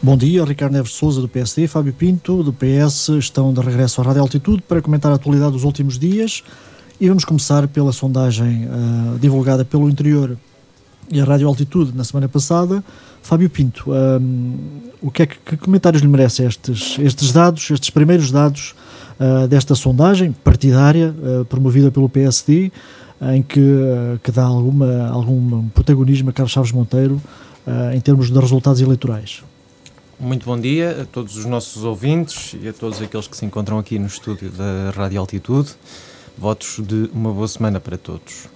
Bom dia, Ricardo Neves Souza do PSD, Fábio Pinto do PS estão de regresso à Rádio Altitude para comentar a atualidade dos últimos dias e vamos começar pela sondagem uh, divulgada pelo Interior e a Rádio Altitude na semana passada. Fábio Pinto, um, o que, é que, que, comentários lhe merecem estes, estes dados, estes primeiros dados uh, desta sondagem partidária uh, promovida pelo PSD, em que, que dá alguma, algum protagonismo a Carlos Chaves Monteiro em termos de resultados eleitorais? Muito bom dia a todos os nossos ouvintes e a todos aqueles que se encontram aqui no estúdio da Rádio Altitude. Votos de uma boa semana para todos.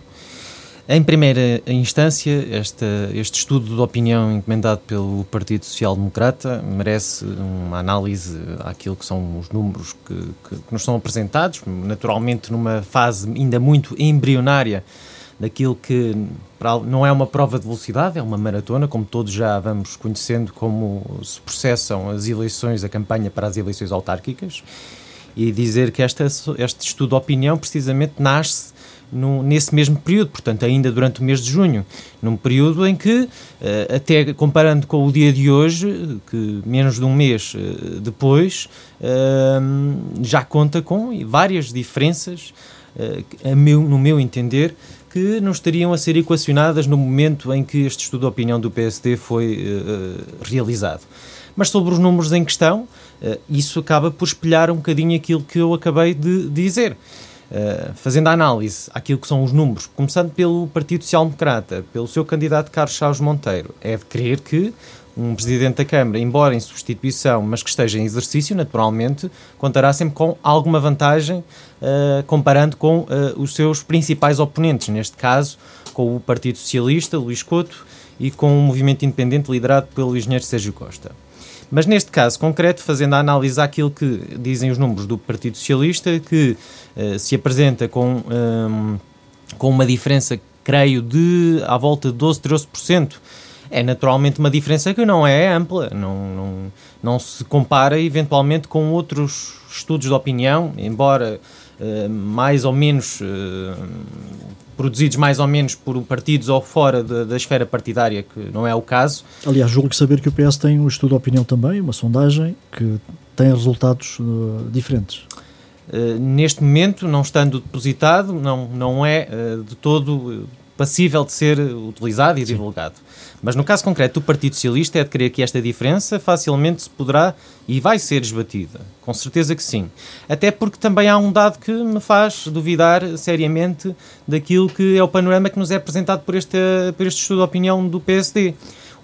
Em primeira instância, esta, este estudo de opinião encomendado pelo Partido Social Democrata merece uma análise àquilo que são os números que, que, que nos são apresentados, naturalmente numa fase ainda muito embrionária daquilo que não é uma prova de velocidade, é uma maratona, como todos já vamos conhecendo como se processam as eleições, a campanha para as eleições autárquicas, e dizer que esta, este estudo de opinião precisamente nasce no, nesse mesmo período, portanto, ainda durante o mês de junho, num período em que, eh, até comparando com o dia de hoje, que menos de um mês eh, depois, eh, já conta com várias diferenças, no meu entender, que não estariam a ser equacionadas no momento em que este estudo de opinião do PSD foi uh, realizado. Mas sobre os números em questão, uh, isso acaba por espelhar um bocadinho aquilo que eu acabei de dizer. Uh, fazendo a análise àquilo que são os números, começando pelo Partido Social Democrata, pelo seu candidato Carlos Chaves Monteiro, é de crer que um Presidente da Câmara, embora em substituição, mas que esteja em exercício, naturalmente, contará sempre com alguma vantagem uh, comparando com uh, os seus principais oponentes, neste caso com o Partido Socialista, Luís Couto, e com o movimento independente liderado pelo engenheiro Sérgio Costa. Mas neste caso concreto, fazendo a análise àquilo que dizem os números do Partido Socialista, que uh, se apresenta com, um, com uma diferença, creio, de à volta de 12, 13%, é naturalmente uma diferença que não é ampla, não, não, não se compara eventualmente com outros estudos de opinião, embora uh, mais ou menos uh, produzidos mais ou menos por partidos ou fora de, da esfera partidária, que não é o caso. Aliás, julgo que saber que o PS tem um estudo de opinião também, uma sondagem, que tem resultados uh, diferentes. Uh, neste momento, não estando depositado, não, não é uh, de todo passível de ser utilizado e Sim. divulgado. Mas no caso concreto do Partido Socialista é de crer que esta diferença facilmente se poderá e vai ser esbatida. Com certeza que sim. Até porque também há um dado que me faz duvidar seriamente daquilo que é o panorama que nos é apresentado por este, por este estudo de opinião do PSD.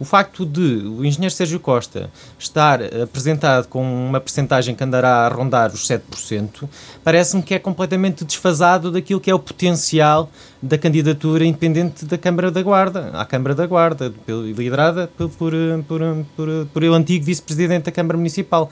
O facto de o engenheiro Sérgio Costa estar apresentado com uma percentagem que andará a rondar os 7%, parece-me que é completamente desfasado daquilo que é o potencial da candidatura independente da Câmara da Guarda, à Câmara da Guarda, liderada por, por, por, por, por o antigo vice-presidente da Câmara Municipal.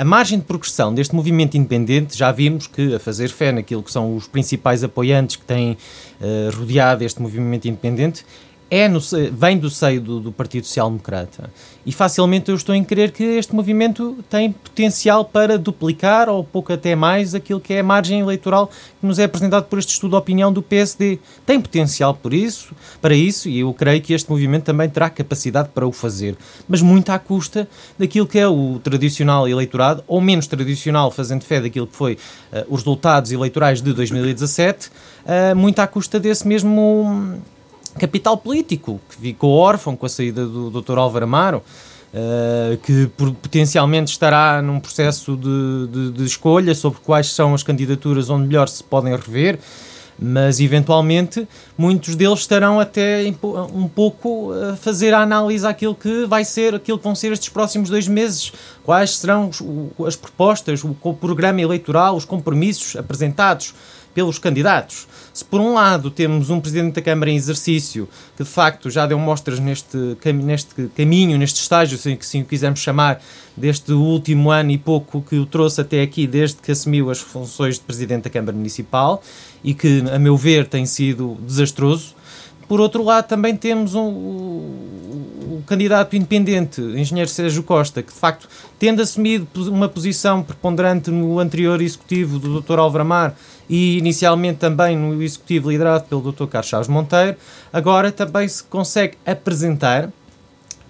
A margem de progressão deste movimento independente, já vimos que, a fazer fé naquilo que são os principais apoiantes que têm uh, rodeado este movimento independente, é no, vem do seio do, do, Partido Social Democrata. E facilmente eu estou em crer que este movimento tem potencial para duplicar, ou pouco até mais, aquilo que é a margem eleitoral que nos é apresentado por este estudo de opinião do PSD. Tem potencial por isso, para isso, e eu creio que este movimento também terá capacidade para o fazer. Mas muito à custa daquilo que é o tradicional eleitorado, ou menos tradicional, fazendo fé daquilo que foi uh, os resultados eleitorais de 2017, uh, eh, muito à custa desse mesmo capital político, que ficou órfão com a saída do Dr. Álvaro Amaro, uh, que potencialmente estará num processo de, de, de, escolha sobre quais são as candidaturas onde melhor se podem rever, mas eventualmente muitos deles estarão até um pouco a fazer a análise àquilo que vai ser, aquilo que vão ser estes próximos dois meses, quais serão as propostas, o programa eleitoral, os compromissos apresentados pelos candidatos. Se por um lado temos um Presidente da Câmara em exercício que de facto já deu mostras neste, neste caminho, neste estágio, se assim o quisermos chamar, deste último ano e pouco que o trouxe até aqui, desde que assumiu as funções de Presidente da Câmara Municipal e que, a meu ver, tem sido desastroso. Por outro lado, também temos um, candidato independente, o engenheiro Sérgio Costa, que de facto, tendo assumido uma posição preponderante no anterior executivo do Dr. Álvaro Amar e inicialmente também no executivo liderado pelo Dr. Carlos Chaves Monteiro, agora também se consegue apresentar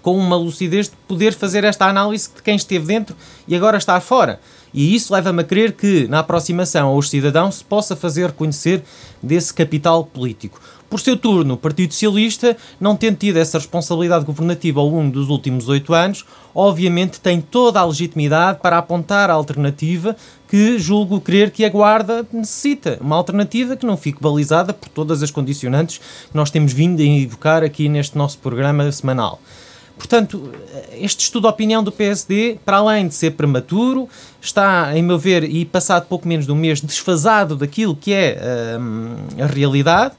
com uma lucidez de poder fazer esta análise de quem esteve dentro e agora está fora. E isso leva-me a crer que, na aproximação aos cidadãos, se possa fazer reconhecer desse capital político. Por seu turno, o Partido Socialista, não tendo tido essa responsabilidade governativa ao longo dos últimos oito anos, obviamente tem toda a legitimidade para apontar a alternativa que julgo crer que a Guarda necessita. Uma alternativa que não fique balizada por todas as condicionantes que nós temos vindo a invocar aqui neste nosso programa semanal. Portanto, este estudo de opinião do PSD, para além de ser prematuro, está, em meu ver, e passado pouco menos de um mês, desfasado daquilo que é hum, a realidade.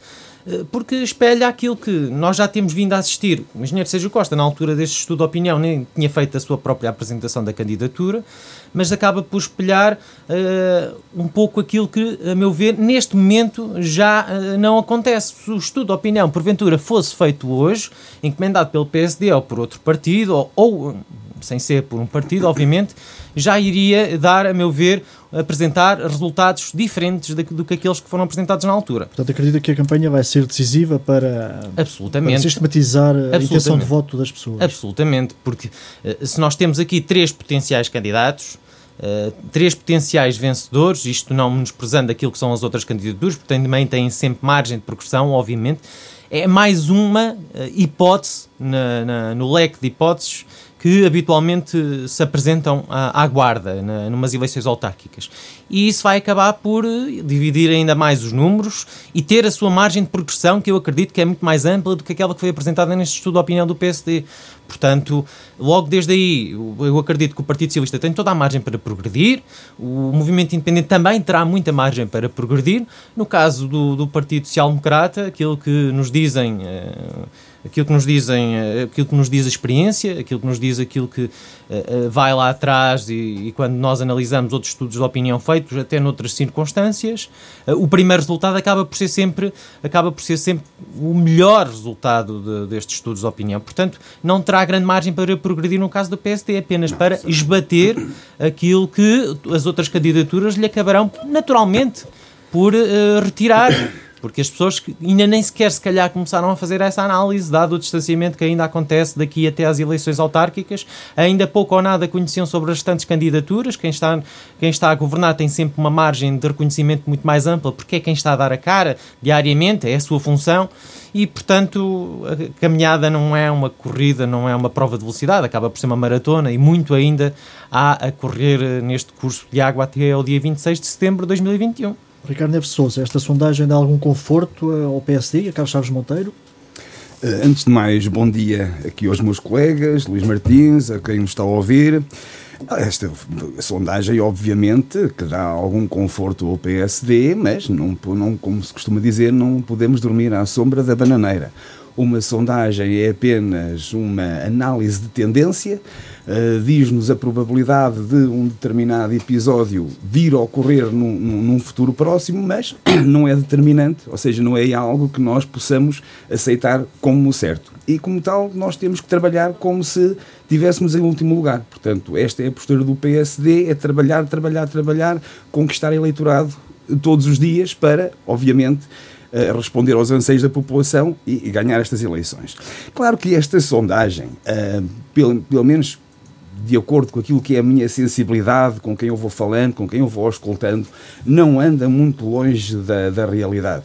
Porque espelha aquilo que nós já temos vindo a assistir. O engenheiro Sérgio Costa, na altura deste estudo de opinião, nem tinha feito a sua própria apresentação da candidatura, mas acaba por espelhar uh, um pouco aquilo que, a meu ver, neste momento já uh, não acontece. Se o estudo de opinião, porventura, fosse feito hoje, encomendado pelo PSD ou por outro partido, ou, ou sem ser por um partido, obviamente, já iria dar, a meu ver, apresentar resultados diferentes do que aqueles que foram apresentados na altura. Portanto, acredito que a campanha vai ser decisiva para, Absolutamente. para sistematizar a intenção de voto das pessoas. Absolutamente, porque eh, se nós temos aqui três potenciais candidatos, Uh, três potenciais vencedores, isto não menosprezando aquilo que são as outras candidaturas, porque também têm sempre margem de progressão, obviamente, é mais uma uh, hipótese na, na, no leque de hipóteses que habitualmente se apresentam à, à guarda na, numas eleições autárquicas. E isso vai acabar por eh, dividir ainda mais os números e ter a sua margem de progressão, que eu acredito que é muito mais ampla do que aquela que foi apresentada neste estudo de opinião do PSD. Portanto, logo desde aí, eu acredito que o Partido Socialista tem toda a margem para progredir, o movimento independente também terá muita margem para progredir. No caso do, do Partido Social Democrata, aquilo que nos dizem. Uh, aquilo que nos dizem, eh, aquilo que nos diz a experiência, aquilo que nos diz aquilo que uh, vai lá atrás e, e, quando nós analisamos outros estudos de opinião feitos até noutras circunstâncias, uh, o primeiro resultado acaba por ser sempre acaba por ser sempre o melhor resultado de, destes estudos de opinião. Portanto, não terá grande margem para progredir no caso do PSD, apenas para esbater aquilo que as outras candidaturas lhe acabarão naturalmente por uh, retirar porque as pessoas ainda nem sequer, se calhar, começaram a fazer essa análise, dado o distanciamento que ainda acontece daqui até às eleições autárquicas. Ainda pouco ou nada conheciam sobre as restantes candidaturas. Quem está, quem está a governar tem sempre uma margem de reconhecimento muito mais ampla, porque é quem está a dar a cara diariamente, é a sua função. E, portanto, a caminhada não é uma corrida, não é uma prova de velocidade, acaba por ser uma maratona e muito ainda há a correr neste curso de água até ao dia 26 de setembro de 2021. Ricardo Neves Souza, esta sondagem dá algum conforto ao PSD, a Carlos Chaves Monteiro? Eh, antes de mais, bom dia aqui aos meus colegas, Luís Martins, a quem nos está a ouvir. Esta sondagem, obviamente, que dá algum conforto ao PSD, mas, não, não, como se costuma dizer, não podemos dormir à sombra da bananeira. Uma sondagem é apenas uma análise de tendência, uh, diz-nos a probabilidade de um determinado episódio vir a ocorrer num, num, futuro próximo, mas não é determinante, ou seja, não é algo que nós possamos aceitar como certo. E como tal, nós temos que trabalhar como se tivéssemos em último lugar. Portanto, esta é a postura do PSD, é trabalhar, trabalhar, trabalhar, conquistar eleitorado todos os dias para, obviamente, uh, responder aos anseios da população e, e, ganhar estas eleições. Claro que esta sondagem, uh, pelo, pelo menos de acordo com aquilo que é a minha sensibilidade, com quem eu vou falando, com quem eu vou escutando, não anda muito longe da, da realidade.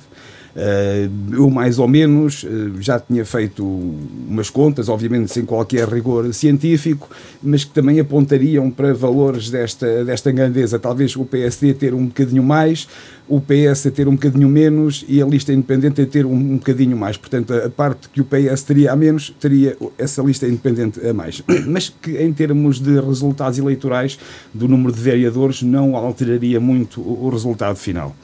Eh, eu, mais ou menos, eh, já tinha feito umas contas, obviamente sem qualquer rigor científico, mas que também apontariam para valores desta, desta grandeza. Talvez o PSD ter um bocadinho mais, o PS a ter um bocadinho menos e a lista independente a ter um, um bocadinho mais. Portanto, a parte que o PS teria a menos, teria essa lista independente a mais. Mas que, em termos de resultados eleitorais, do número de vereadores, não alteraria muito o, o resultado final.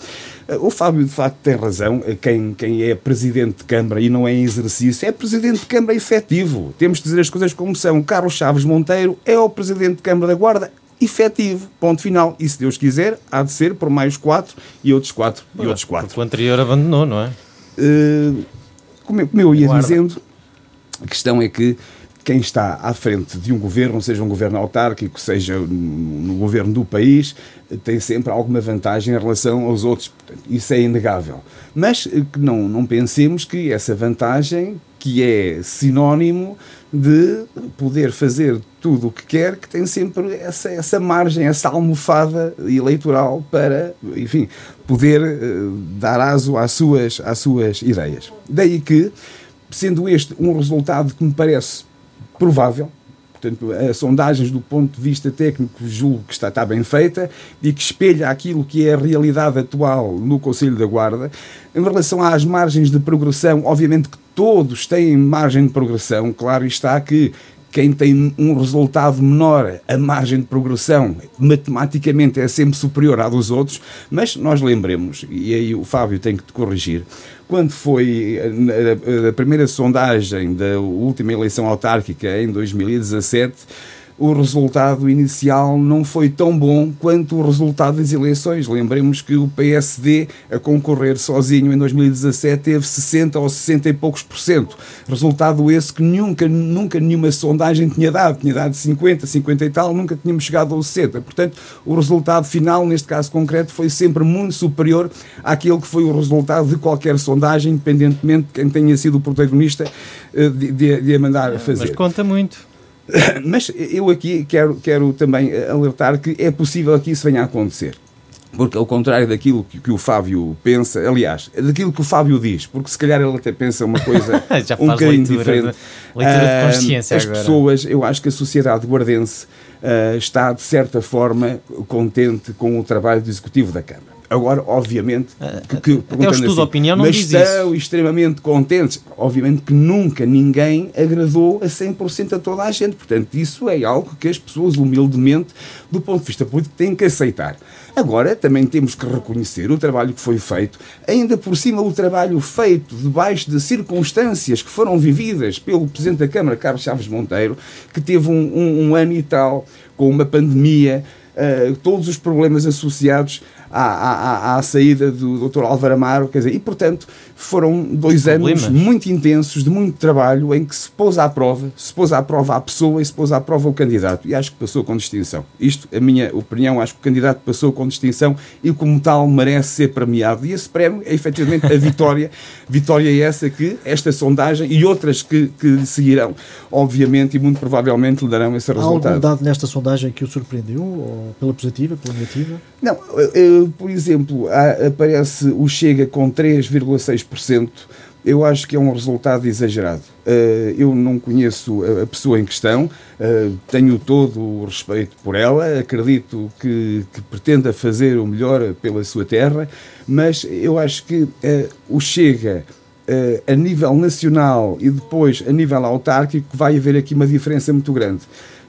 O Fábio, de facto, tem razão. Quem, quem é presidente de Câmara e não é em exercício é presidente de Câmara efetivo. Temos de dizer as coisas como são. Carlos Chaves Monteiro é o presidente de Câmara da Guarda efetivo. Ponto final. E se Deus quiser, há de ser por mais quatro e outros quatro e outros quatro. O anterior abandonou, não é? Uh, como, como eu ia Guarda. dizendo, a questão é que quem está à frente de um governo, seja um governo autárquico, seja no governo do país, tem sempre alguma vantagem em relação aos outros. Isso é inegável. Mas que não, não pensemos que essa vantagem que é sinónimo de poder fazer tudo o que quer, que tem sempre essa, essa margem, essa almofada eleitoral para, enfim, poder uh, dar aso às suas, às suas ideias. Daí que, sendo este um resultado que me parece provável, Portanto, as sondagens do ponto de vista técnico julgo que está, está bem feita e que espelha aquilo que é a realidade atual no Conselho da Guarda. Em relação às margens de progressão, obviamente que todos têm margem de progressão, claro está que quem tem um resultado menor, a margem de progressão matematicamente é sempre superior à dos outros, mas nós lembremos, e aí o Fábio tem que te corrigir, quando foi a, a primeira sondagem da última eleição autárquica em 2017, o resultado inicial não foi tão bom quanto o resultado das eleições. Lembremos que o PSD, a concorrer sozinho em 2017, teve 60 ou 60 e poucos por cento. Resultado esse que nunca, nunca nenhuma sondagem tinha dado. Tinha dado 50, 50 e tal, nunca tínhamos chegado aos 60. Portanto, o resultado final, neste caso concreto, foi sempre muito superior àquele que foi o resultado de qualquer sondagem, independentemente de quem tenha sido o protagonista eh, de, de, de a mandar fazer. Mas conta muito. Mas eu aqui quero, quero também alertar que é possível que isso venha a acontecer. Porque, ao contrário daquilo que, que, o Fábio pensa, aliás, daquilo que o Fábio diz, porque se calhar ele até pensa uma coisa um bocadinho diferente. leitura de consciência As agora. pessoas, eu acho que a sociedade guardense uh, está, de certa forma, contente com o trabalho do Executivo da Câmara. Agora, obviamente, ah, que, que Até o estudo assim, opinião não mas diz estão isso. extremamente contentes. Obviamente que nunca ninguém agradou a 100% a toda a gente. Portanto, isso é algo que as pessoas, humildemente, do ponto de vista político, têm que aceitar. Agora, também temos que reconhecer o trabalho que foi feito, ainda por cima o trabalho feito debaixo de circunstâncias que foram vividas pelo Presidente da Câmara, Carlos Chaves Monteiro, que teve um, um, um ano e tal, com uma pandemia, uh, todos os problemas associados à, à, à, saída do Dr. Álvaro Amaro, quer dizer, e portanto foram dois anos muito intensos, de muito trabalho, em que se pôs à prova, se pôs à prova a pessoa e se pôs à prova o candidato, e acho que passou com distinção. Isto, a minha opinião, acho que o candidato passou com distinção e como tal merece ser premiado, e esse prémio é efetivamente a vitória, vitória é essa que esta sondagem e outras que, que seguirão, obviamente, e muito provavelmente lhe darão esse resultado. Há algum dado nesta sondagem que o surpreendeu, ou pela positiva, pela negativa? Não, eu, por exemplo, aparece o Chega com 3,6%. Eu acho que é um resultado exagerado. Eu não conheço a pessoa em questão, tenho todo o respeito por ela, acredito que, que pretenda fazer o melhor pela sua terra, mas eu acho que o Chega a nível nacional e depois a nível autárquico vai haver aqui uma diferença muito grande.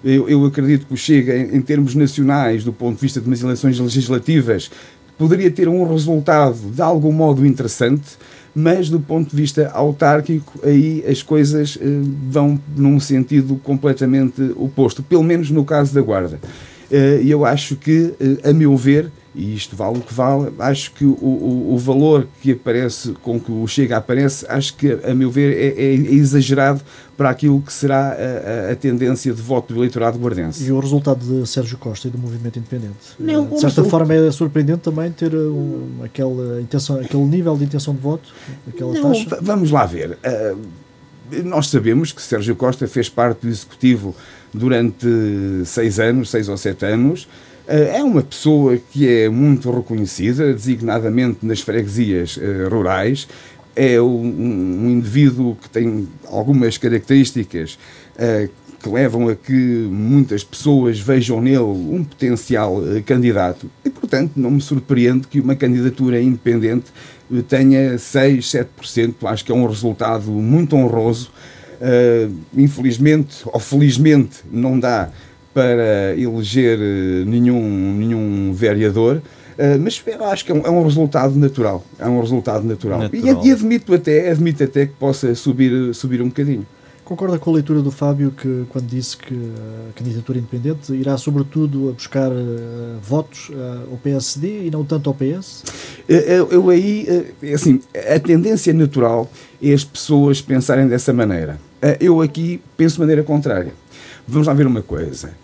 Eu, eu, acredito que o Chega, em, em, termos nacionais, do ponto de vista de umas eleições legislativas, poderia ter um resultado de algum modo interessante, mas do ponto de vista autárquico, aí as coisas eh, vão num sentido completamente oposto, pelo menos no caso da Guarda. E eu acho que, a meu ver, e isto vale o que vale, acho que o, o, o, valor que aparece, com que o Chega aparece, acho que, a meu ver, é, é exagerado para aquilo que será a, a, tendência de voto do eleitorado guardense. E o resultado de Sérgio Costa e do movimento independente? Não, de certa forma é surpreendente também ter um, aquela intenção, aquele nível de intenção de voto, aquela não, taxa? Vamos lá ver. Uh, nós sabemos que Sérgio Costa fez parte do Executivo durante seis anos, seis ou sete anos, é uma pessoa que é muito reconhecida, designadamente nas freguesias uh, rurais. É um, indivíduo que tem algumas características uh, que levam a que muitas pessoas vejam nele um potencial candidato. E, portanto, não me surpreende que uma candidatura independente tenha 6, 7%. Acho que é um resultado muito honroso. infelizmente, ou felizmente, não dá para eleger nenhum, nenhum vereador, uh, mas eu acho que é um, é um, resultado natural. É um resultado natural. natural. E, e, admito até, admito até que possa subir, subir um bocadinho. Concorda com a leitura do Fábio que quando disse que a candidatura independente irá sobretudo a buscar uh, votos uh, ao PSD e não tanto ao PS? Eu, eu aí, assim, a tendência natural é as pessoas pensarem dessa maneira. Eu aqui penso de maneira contrária. Vamos lá ver uma coisa.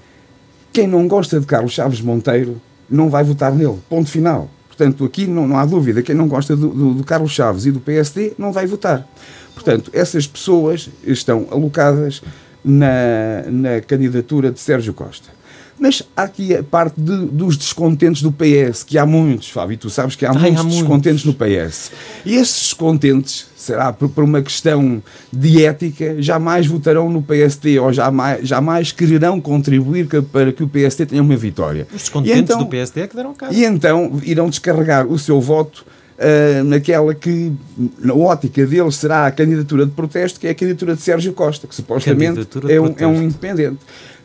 Quem não gosta de Carlos Chaves Monteiro não vai votar nele. Ponto final. Portanto, aqui não, não há dúvida. Quem não gosta do, do, do, Carlos Chaves e do PSD não vai votar. Portanto, essas pessoas estão alocadas na, na candidatura de Sérgio Costa. Mas há aqui a parte de, dos descontentes do PS, que há muitos, Fábio, e tu sabes que há Ai, muitos há descontentes no PS. E esses descontentes, será por, por uma questão de ética, jamais votarão no PSD ou jamais, jamais quererão contribuir que- para que o PSD tenha uma vitória. Os descontentes então- do PSD é que deram cara. e então irão descarregar o seu voto ah, naquela que, na ótica deles, será a candidatura de protesto, que é a candidatura de Sérgio Costa, que supostamente é um, é um independente.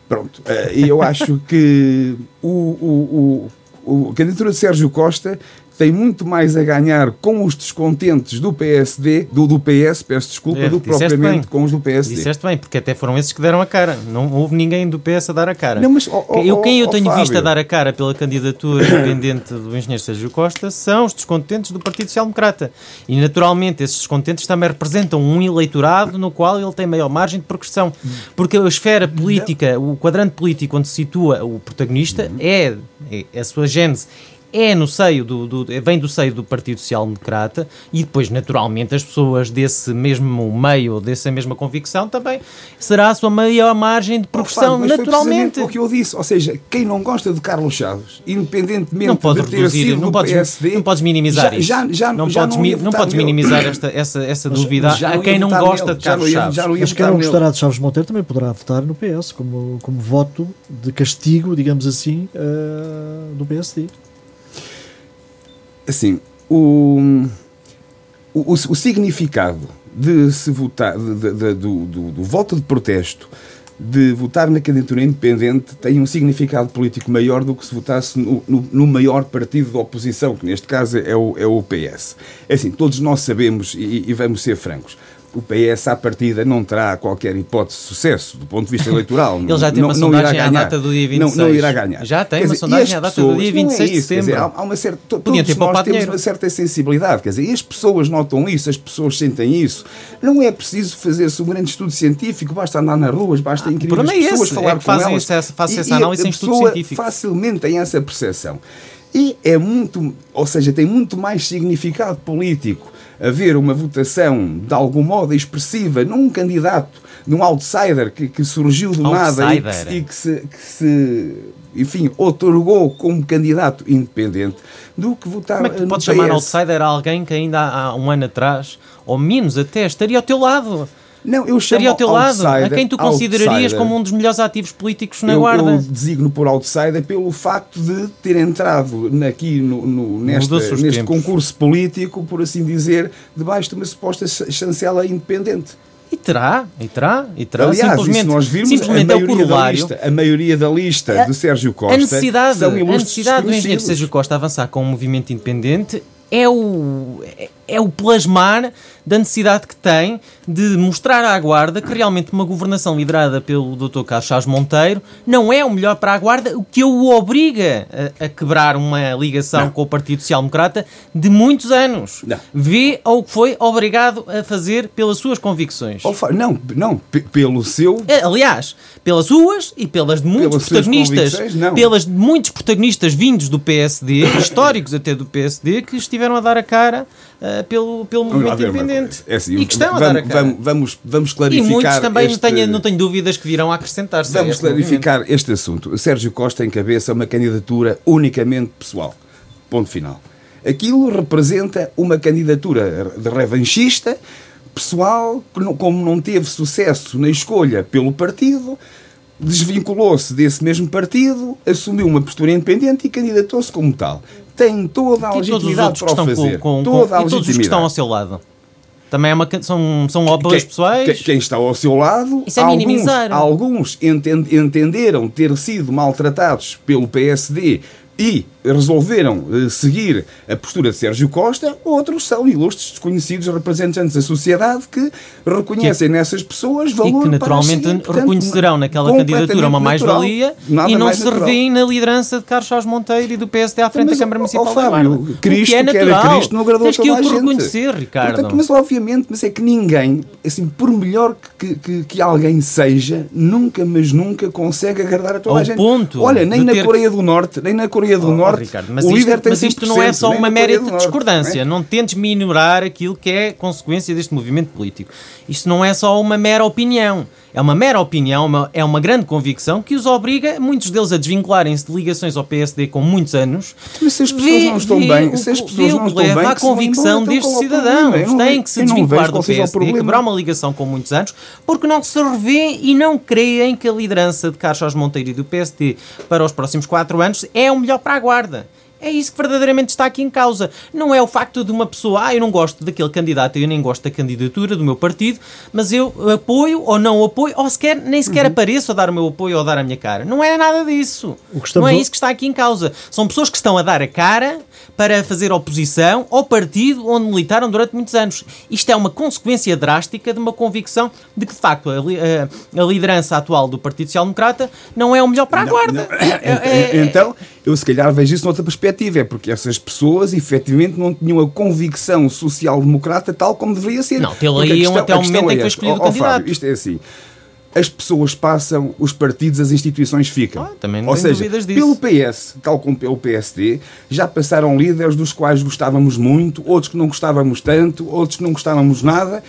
Pronto, ah, e eu acho que o, o, o, o- a candidatura de Sérgio Costa tem muito mais a ganhar com os descontentes do PSD, do, do PS, peço desculpa, É, do propriamente bem. com os do PSD. Disseste bem, porque até foram esses que deram a cara. Não houve ninguém do PS a dar a cara. Não, mas, ó, ó, eu, quem eu tenho visto a dar a cara pela candidatura independente do engenheiro Sérgio Costa são os descontentes do Partido Social Democrata. E naturalmente esses descontentes também representam um eleitorado no qual ele tem maior margem de progressão. Porque a esfera política, o quadrante político onde se situa o protagonista é, é a sua gênese. É no seio do, do- vem do seio do Partido Social Democrata e depois, naturalmente, as pessoas desse mesmo meio, dessa mesma convicção, também será a sua maior margem de progressão, foi naturalmente. o que eu disse. Ou seja, quem não gosta de Carlos Chaves, independentemente Não pode de ter reduzir, sido não do podes, PSD, não podes minimizar já, isso. Já, já, não, já podes, não, mi- não podes minimizar esta, essa, essa dúvida já a quem não gosta nele, de já Carlos não ia- Chaves. já não ia Mas quem não gostará de Chaves Monteiro também poderá votar no PS, como, como voto de castigo, digamos assim, eh, do PSD. Assim, o, o, o significado de se votar, de- de- de- do, do, do voto de protesto, de votar na candidatura independente, tem um significado político maior do que se votasse no, no- no maior partido da oposição, que neste caso é o, é o PS. É assim, todos nós sabemos, e, e vamos ser francos, o PS à partida não terá qualquer hipótese de sucesso do ponto de vista eleitoral. Ele já tem não, uma não sondagem à data do dia Não, 26. não irá ganhar. Já tem Quer uma dizer, sondagem à data do dia pessoas- 26 de não é isso, dizer, setembro. há, há uma certa, todos ter nós temos dinheiro. uma certa sensibilidade, quer dizer, e as pessoas notam isso, as pessoas sentem isso. Não é preciso fazer-se um grande estudo científico, basta andar nas ruas, basta inquirir problema as é pessoas, esse, falar é que com elas. essa- fazem essa análise sem estudo científico. facilmente tem essa percepção. E é muito, ou seja, tem muito mais significado político haver uma votação de algum modo expressiva num candidato, num outsider que, que surgiu do nada e que, e que se, que se, enfim, otorgou como candidato independente, do que votar Como é que tu podes chamar PS. outsider a alguém que ainda há um ano atrás, ou menos até, estaria ao teu lado? Não, eu Estaria ao teu lado? A outsider- quem tu considerarias outsider. como um dos melhores ativos políticos na eu, guarda? eu designo por outsider pelo facto de ter entrado aqui no, no- os neste tempos. concurso político, por assim dizer, debaixo de uma suposta ch- chancela independente. E terá, e terá, e terá. Aliás, simplesmente se nós virmos simplesmente a é o maioria, da corolário. lista, a maioria da lista A- de Sérgio Costa a necessidade, são a necessidade do engenheiro. Sérgio Costa avançar com um movimento independente é o, é, é o plasmar da necessidade que tem de mostrar à Guarda que realmente uma governação liderada pelo Dr. Carlos Chaves Monteiro não é o melhor para a Guarda, o que o obriga a, a quebrar uma ligação com o Partido Social Democrata de muitos anos. Não. Vê ao que foi obrigado a fazer pelas suas convicções. Não, não, pe- pelo seu É, Aliás, pelas suas e pelas de muitos Pelas protagonistas, não. pelas de muitos protagonistas vindos do PSD, históricos até do PSD, que estiveram a dar a cara ah, pelo, pelo movimento ver independente. É assim, e que estão a vamos, dar a cara. Vamos, vamos, vamos e clarificar. muitos também este... tenho, não tenho dúvidas que virão a acrescentar-se. a Vamos movimento. clarificar este assunto. Sérgio Costa encabeça uma candidatura unicamente pessoal. Ponto final. Aquilo representa uma candidatura de revanchista, pessoal, que não- como não teve sucesso na escolha pelo partido, desvinculou-se desse mesmo partido, assumiu uma postura independente e candidatou-se como tal. Tem toda a E legitimidade para o fazer. com, com, toda com a e todos os que estão ao seu lado. Também é uma, são, são Quem- pessoais. Quem, quem está ao seu lado, Isso é alguns, minimizar. alguns enten- entenderam ter sido maltratados pelo PSD e resolveram eh, seguir a postura de Sérgio Costa, outros são ilustres desconhecidos representantes da sociedade que reconhecem nessas pessoas valor e que para naturalmente seguir. Portanto, reconhecerão naquela candidatura uma natural. mais-valia e não mais se natural. revêem na liderança de Carlos Chaves Monteiro e do PSD à frente Mas, da Câmara Municipal da Fábio, Cristo, que é que era natural. Cristo, não agradou Tens que gente. reconhecer, Ricardo. Portanto, mas obviamente, mas é que ninguém, assim, por melhor que, que, que alguém seja, nunca, mas nunca consegue agradar a toda Ao a gente. ponto Olha, nem na Coreia do Norte, nem na Coreia do Oh, Norte Norte. Ricardo, mas o isto, mas isto não é só uma mera discordância. Não, é? não tentes minorar aquilo que é consequência deste movimento político. Isto não é só uma mera opinião. É uma mera opinião, uma, é uma grande convicção que os obriga, muitos deles, a desvincularem-se de ligações ao PSD com muitos anos. Mas se as pessoas vê, não estão bem, se as pessoas não estão leva bem, à convicção embora, destes cidadãos. Têm que se desvincular do PSD, quebrar uma ligação com muitos anos, porque não se revê e não creem que a liderança de Carlos Monteiro e do PSD para os próximos quatro anos é o melhor para a Guarda. É isso que verdadeiramente está aqui em causa. Não é o facto de uma pessoa, ah, eu não gosto daquele candidato, eu nem gosto da candidatura do meu partido, mas eu apoio ou não apoio, ou sequer, nem sequer uhum. apareço a dar o meu apoio ou a dar a minha cara. Não é nada disso. Não é isso que está aqui em causa. São pessoas que estão a dar a cara para fazer oposição ao partido onde militaram durante muitos anos. Isto é uma consequência drástica de uma convicção de que, de facto, a, a, a liderança atual do Partido Social Democrata não é o melhor para a não, Guarda. Não. É, é, então, eu se calhar vejo isso noutra perspectiva, é porque essas pessoas efetivamente não tinham a convicção social-democrata tal como deveria ser. Não, tê-la iam até o momento em que foi escolhido oh, o candidato. Fábio, isto é assim as pessoas passam, os partidos, as instituições ficam. Ah, também não Ou seja, disso. pelo PS, tal como pelo PSD, já passaram líderes dos quais gostávamos muito, outros que não gostávamos tanto, outros que não gostávamos nada.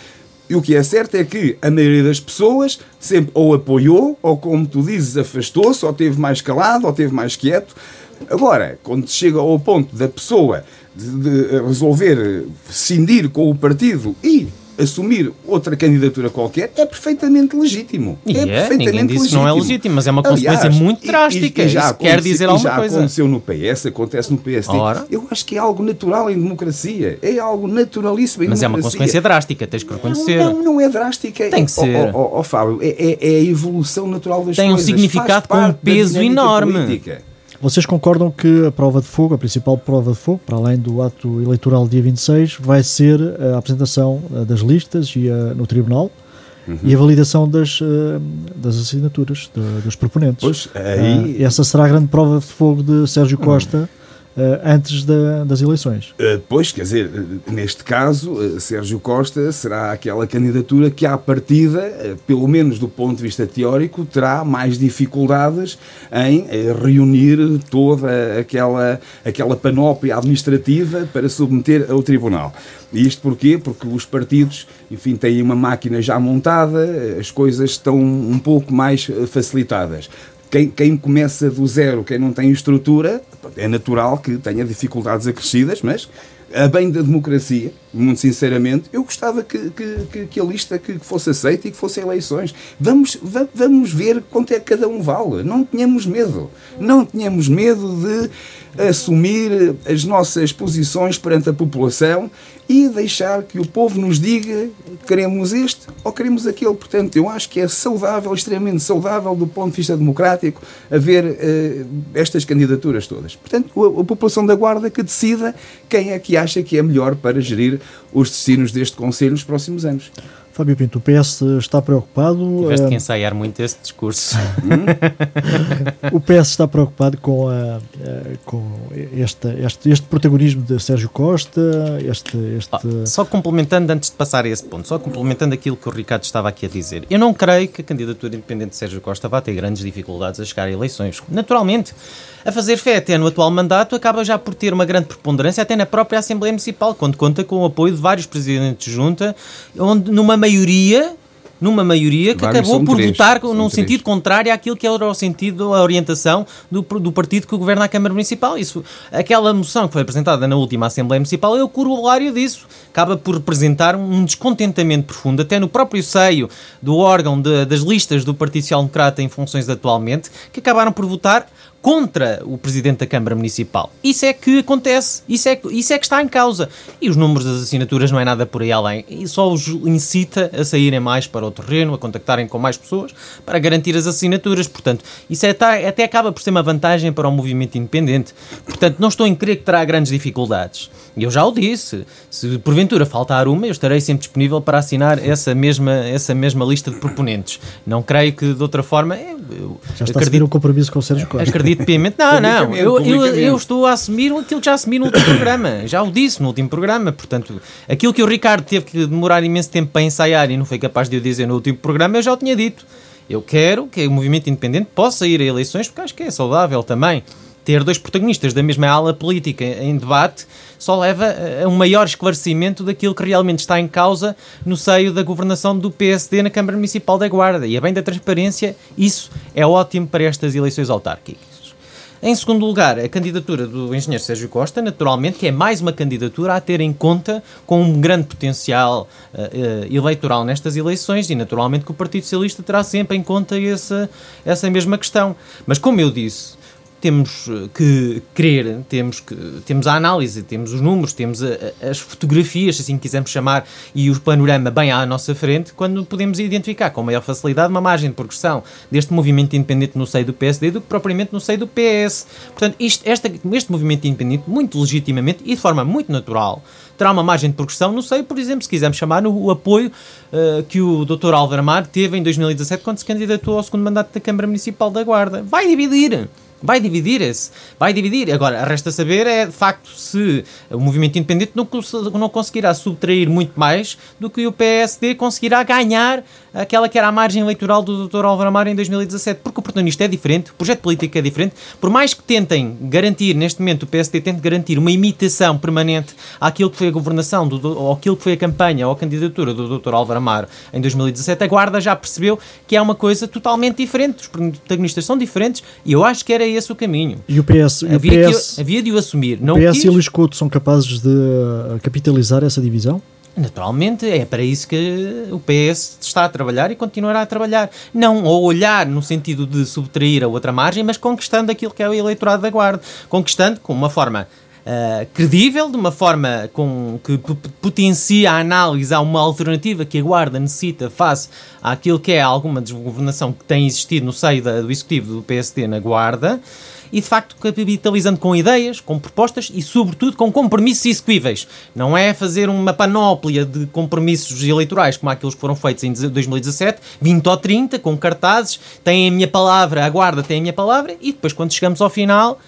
E o que é certo é que a maioria das pessoas sempre ou apoiou, ou como tu dizes, afastou-se, ou teve mais calado, ou teve mais quieto. Agora, quando chega ao ponto da pessoa de, de resolver cindir com o partido e assumir outra candidatura qualquer é perfeitamente legítimo. E é, é perfeitamente ninguém disse legítimo. não é legítimo, mas é uma consequência Aliás, muito drástica. E, e já quer dizer alguma já coisa. Já aconteceu no PS, acontece no PSD. Ora. Eu acho que é algo natural em democracia. É algo naturalíssimo em mas democracia. é uma consequência drástica, tens que reconhecer. Não, não, não é drástica. Tem que ser. Ó oh, oh, oh, Fábio, é, é, é, a evolução natural das Tem coisas. Tem um significado com um peso enorme. Política. Vocês concordam que a prova de fogo, a principal prova de fogo, para além do ato eleitoral dia 26, vai ser a apresentação eh, das listas e a, no Tribunal uhum. e a validação das, eh, das assinaturas de, dos proponentes? Pois, aí... Essa será a grande prova de fogo de Sérgio Costa. Uhum uh, antes da, das eleições. Uh, pois, quer dizer, eh, neste caso, Sérgio Costa será aquela candidatura que, à partida, pelo menos do ponto de vista teórico, terá mais dificuldades em reunir toda aquela, aquela panóplia administrativa para submeter ao Tribunal. Isto porquê? Porque os partidos, enfim, têm uma máquina já montada, as coisas estão um pouco mais facilitadas quem, quem começa do zero, quem não tem estrutura, é natural que tenha dificuldades acrescidas, mas a bem da democracia, muito sinceramente, eu gostava que, que, que a lista que fosse aceita e que fossem eleições. Vamos, vamos ver quanto é que cada um vale. Não tenhamos medo. Não tenhamos medo de assumir as nossas posições perante a população e deixar que o povo nos diga queremos este ou queremos aquele. Portanto, eu acho que é saudável, extremamente saudável do ponto de vista democrático, haver uh, estas candidaturas todas. Portanto, a, a, população da Guarda que decida quem é que acha que é melhor para gerir os destinos deste Conselho nos próximos anos. Fábio Pinto, o PS está preocupado. Tiveste que eh, ensaiar muito esse discurso. o PS está preocupado com, a, com este, este, este protagonismo de Sérgio Costa. Este, este... Oh, só complementando, antes de passar a esse ponto, só complementando aquilo que o Ricardo estava aqui a dizer. Eu não creio que a candidatura independente de Sérgio Costa vá ter grandes dificuldades a chegar a eleições. Naturalmente a fazer fé até no atual mandato, acaba já por ter uma grande preponderância até na própria Assembleia Municipal, quando conta com o apoio de vários presidentes de junta, onde numa maioria numa maioria que Vários acabou por três, votar num três. sentido contrário àquilo que era o sentido, a orientação do, do partido que governa a Câmara Municipal. Isso, aquela moção que foi apresentada na última Assembleia Municipal é o corolário disso. Acaba por representar um descontentamento profundo, até no próprio seio do órgão de, das listas do Partido Social Democrata em funções atualmente, que acabaram por votar contra o Presidente da Câmara Municipal. Isso é que acontece, isso é, isso é que está em causa. E os números das assinaturas não é nada por aí além. E só os incita a saírem mais para o terreno, a contactarem com mais pessoas, para garantir as assinaturas. Portanto, isso é, até acaba por ser uma vantagem para o movimento independente. Portanto, não estou em crer que terá grandes dificuldades. E eu já o disse, se porventura faltar uma, eu estarei sempre disponível para assinar essa mesma, essa mesma lista de proponentes. Não creio que de outra forma. Eu, já está acredito, a o compromisso com o Sérgio Costa. Acredito piamente. Não, não. Eu, eu, eu, estou a assumir aquilo que já assumi no último programa. Já o disse no último programa. Portanto, aquilo que o Ricardo teve que demorar imenso tempo para ensaiar e não foi capaz de o dizer no último programa, eu já o tinha dito. Eu quero que o movimento independente possa ir a eleições porque acho que é saudável também. Ter dois protagonistas da mesma ala política em debate só leva a um maior esclarecimento daquilo que realmente está em causa no seio da governação do PSD na Câmara Municipal da Guarda. E a bem da transparência, isso é ótimo para estas eleições autárquicas. Em segundo lugar, a candidatura do engenheiro Sérgio Costa, naturalmente, que é mais uma candidatura a ter em conta com um grande potencial uh, eleitoral nestas eleições e, naturalmente, que o Partido Socialista terá sempre em conta essa, essa mesma questão. Mas, como eu disse, temos eh, que crer, temos, que, temos a análise, temos os números, temos a, as fotografias, assim quisermos chamar, e o panorama bem à nossa frente, quando podemos identificar com maior facilidade uma margem de progressão deste movimento independente no seio do PSD do que propriamente no seio do PS. Portanto, isto, esta, este movimento independente, muito legitimamente e de forma muito natural, terá uma margem de progressão no seio, por exemplo, se quisermos chamar, no, o apoio uh, que o Dr. Álvaro Amar teve em 2017 quando se candidatou ao segundo mandato da Câmara Municipal da Guarda. Vai dividir! Vai dividir-se, vai dividir. Agora, resta saber é, de facto, se o movimento independente não, não conseguirá subtrair muito mais do que o PSD conseguirá ganhar aquela que era a margem eleitoral do Dr. Álvaro Amaro em 2017, porque o oportunista é diferente, o projeto político é diferente, por mais que tentem garantir, neste momento o PSD tente garantir uma imitação permanente àquilo que foi a governação, do, ou aquilo que foi a campanha ou a candidatura do Dr. Álvaro Amaro em 2017, a Guarda já percebeu que é uma coisa totalmente diferente, os protagonistas são diferentes e eu acho que era esse o caminho. E o PS, havia, o PS, que, havia de o assumir. Não o PS quis. e o Luís Couto são capazes de capitalizar essa divisão? Naturalmente, é para isso que o PS está a trabalhar e continuará a trabalhar. Não ao olhar no sentido de subtrair a outra margem, mas conquistando aquilo que é o eleitorado da Guarda. Conquistando com uma forma Uh, credível, de uma forma com, que potencia a análise a uma alternativa que a Guarda necessita face àquilo que é alguma desgovernação que tem existido no seio da, do Executivo do PSD na Guarda e de facto capitalizando com ideias, com propostas e sobretudo com compromissos execuíveis. Não é fazer uma panóplia de compromissos eleitorais como aqueles que foram feitos em 2017, 20 ou 30, com cartazes, têm a minha palavra, a guarda tem a minha palavra e depois quando chegamos ao final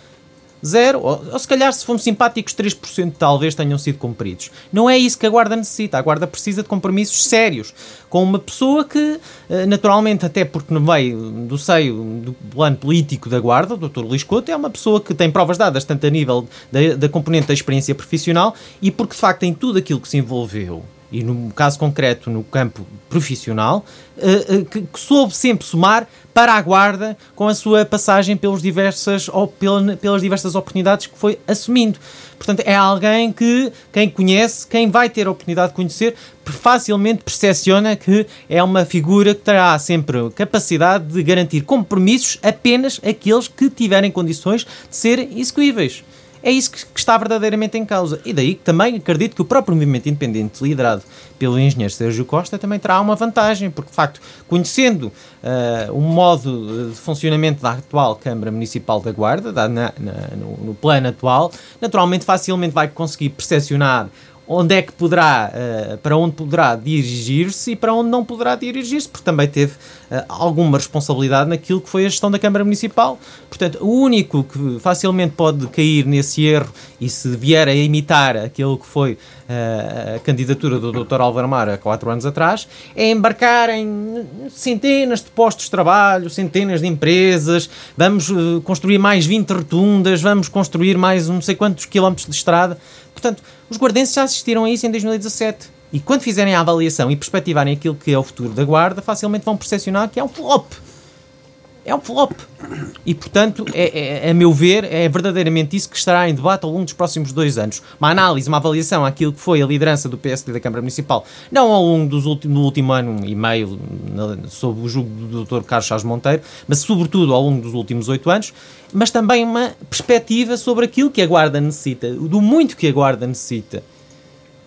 Zero, ou, ou, se calhar se fomos simpáticos 3% talvez tenham sido cumpridos. Não é isso que a Guarda necessita. A Guarda precisa de compromissos sérios com uma pessoa que, eh, naturalmente, até porque no meio do seio do plano político da Guarda, o Dr. Luís Couto, é uma pessoa que tem provas dadas tanto a nível da, da componente da experiência profissional e porque de facto em tudo aquilo que se envolveu e no caso concreto no campo profissional, uh, uh, que, soube sempre somar para a guarda com a sua passagem pelas diversas, ou pela, pelas diversas oportunidades que foi assumindo. Portanto, é alguém que quem conhece, quem vai ter a oportunidade de conhecer, facilmente percepciona que é uma figura que terá sempre capacidade de garantir compromissos apenas aqueles que tiverem condições de serem execuíveis. É isso que, está verdadeiramente em causa. E daí também acredito que o próprio movimento independente, liderado pelo engenheiro Sérgio Costa, também terá uma vantagem, porque de facto, conhecendo uh, o modo de funcionamento da atual Câmara Municipal da Guarda, da, na, na, no, no plano atual, naturalmente facilmente vai conseguir percepcionar onde é que poderá, uh, para onde poderá dirigir-se e para onde não poderá dirigir-se, porque também teve alguma responsabilidade naquilo que foi a gestão da Câmara Municipal. Portanto, o único que facilmente pode cair nesse erro e se vier a imitar aquilo que foi uh, a candidatura do Dr. Álvaro Amar há quatro anos atrás, é embarcar em centenas de postos de trabalho, centenas de empresas, vamos construir mais 20 rotundas, vamos construir mais não sei quantos quilómetros de estrada. Portanto, os guardenses já assistiram a isso em 2017. E quando fizerem a avaliação e perspectivarem aquilo que é o futuro da Guarda, facilmente vão percepcionar que é um flop. É um flop. E, portanto, é, é, a meu ver, é verdadeiramente isso que estará em debate ao longo dos próximos dois anos. Uma análise, uma avaliação àquilo que foi a liderança do PSD da Câmara Municipal, não ao longo dos do último ano e meio, sob o jugo do Dr. Carlos Chaves Monteiro, mas sobretudo ao longo dos últimos oito anos, mas também uma perspectiva sobre aquilo que a Guarda necessita, do muito que a Guarda necessita.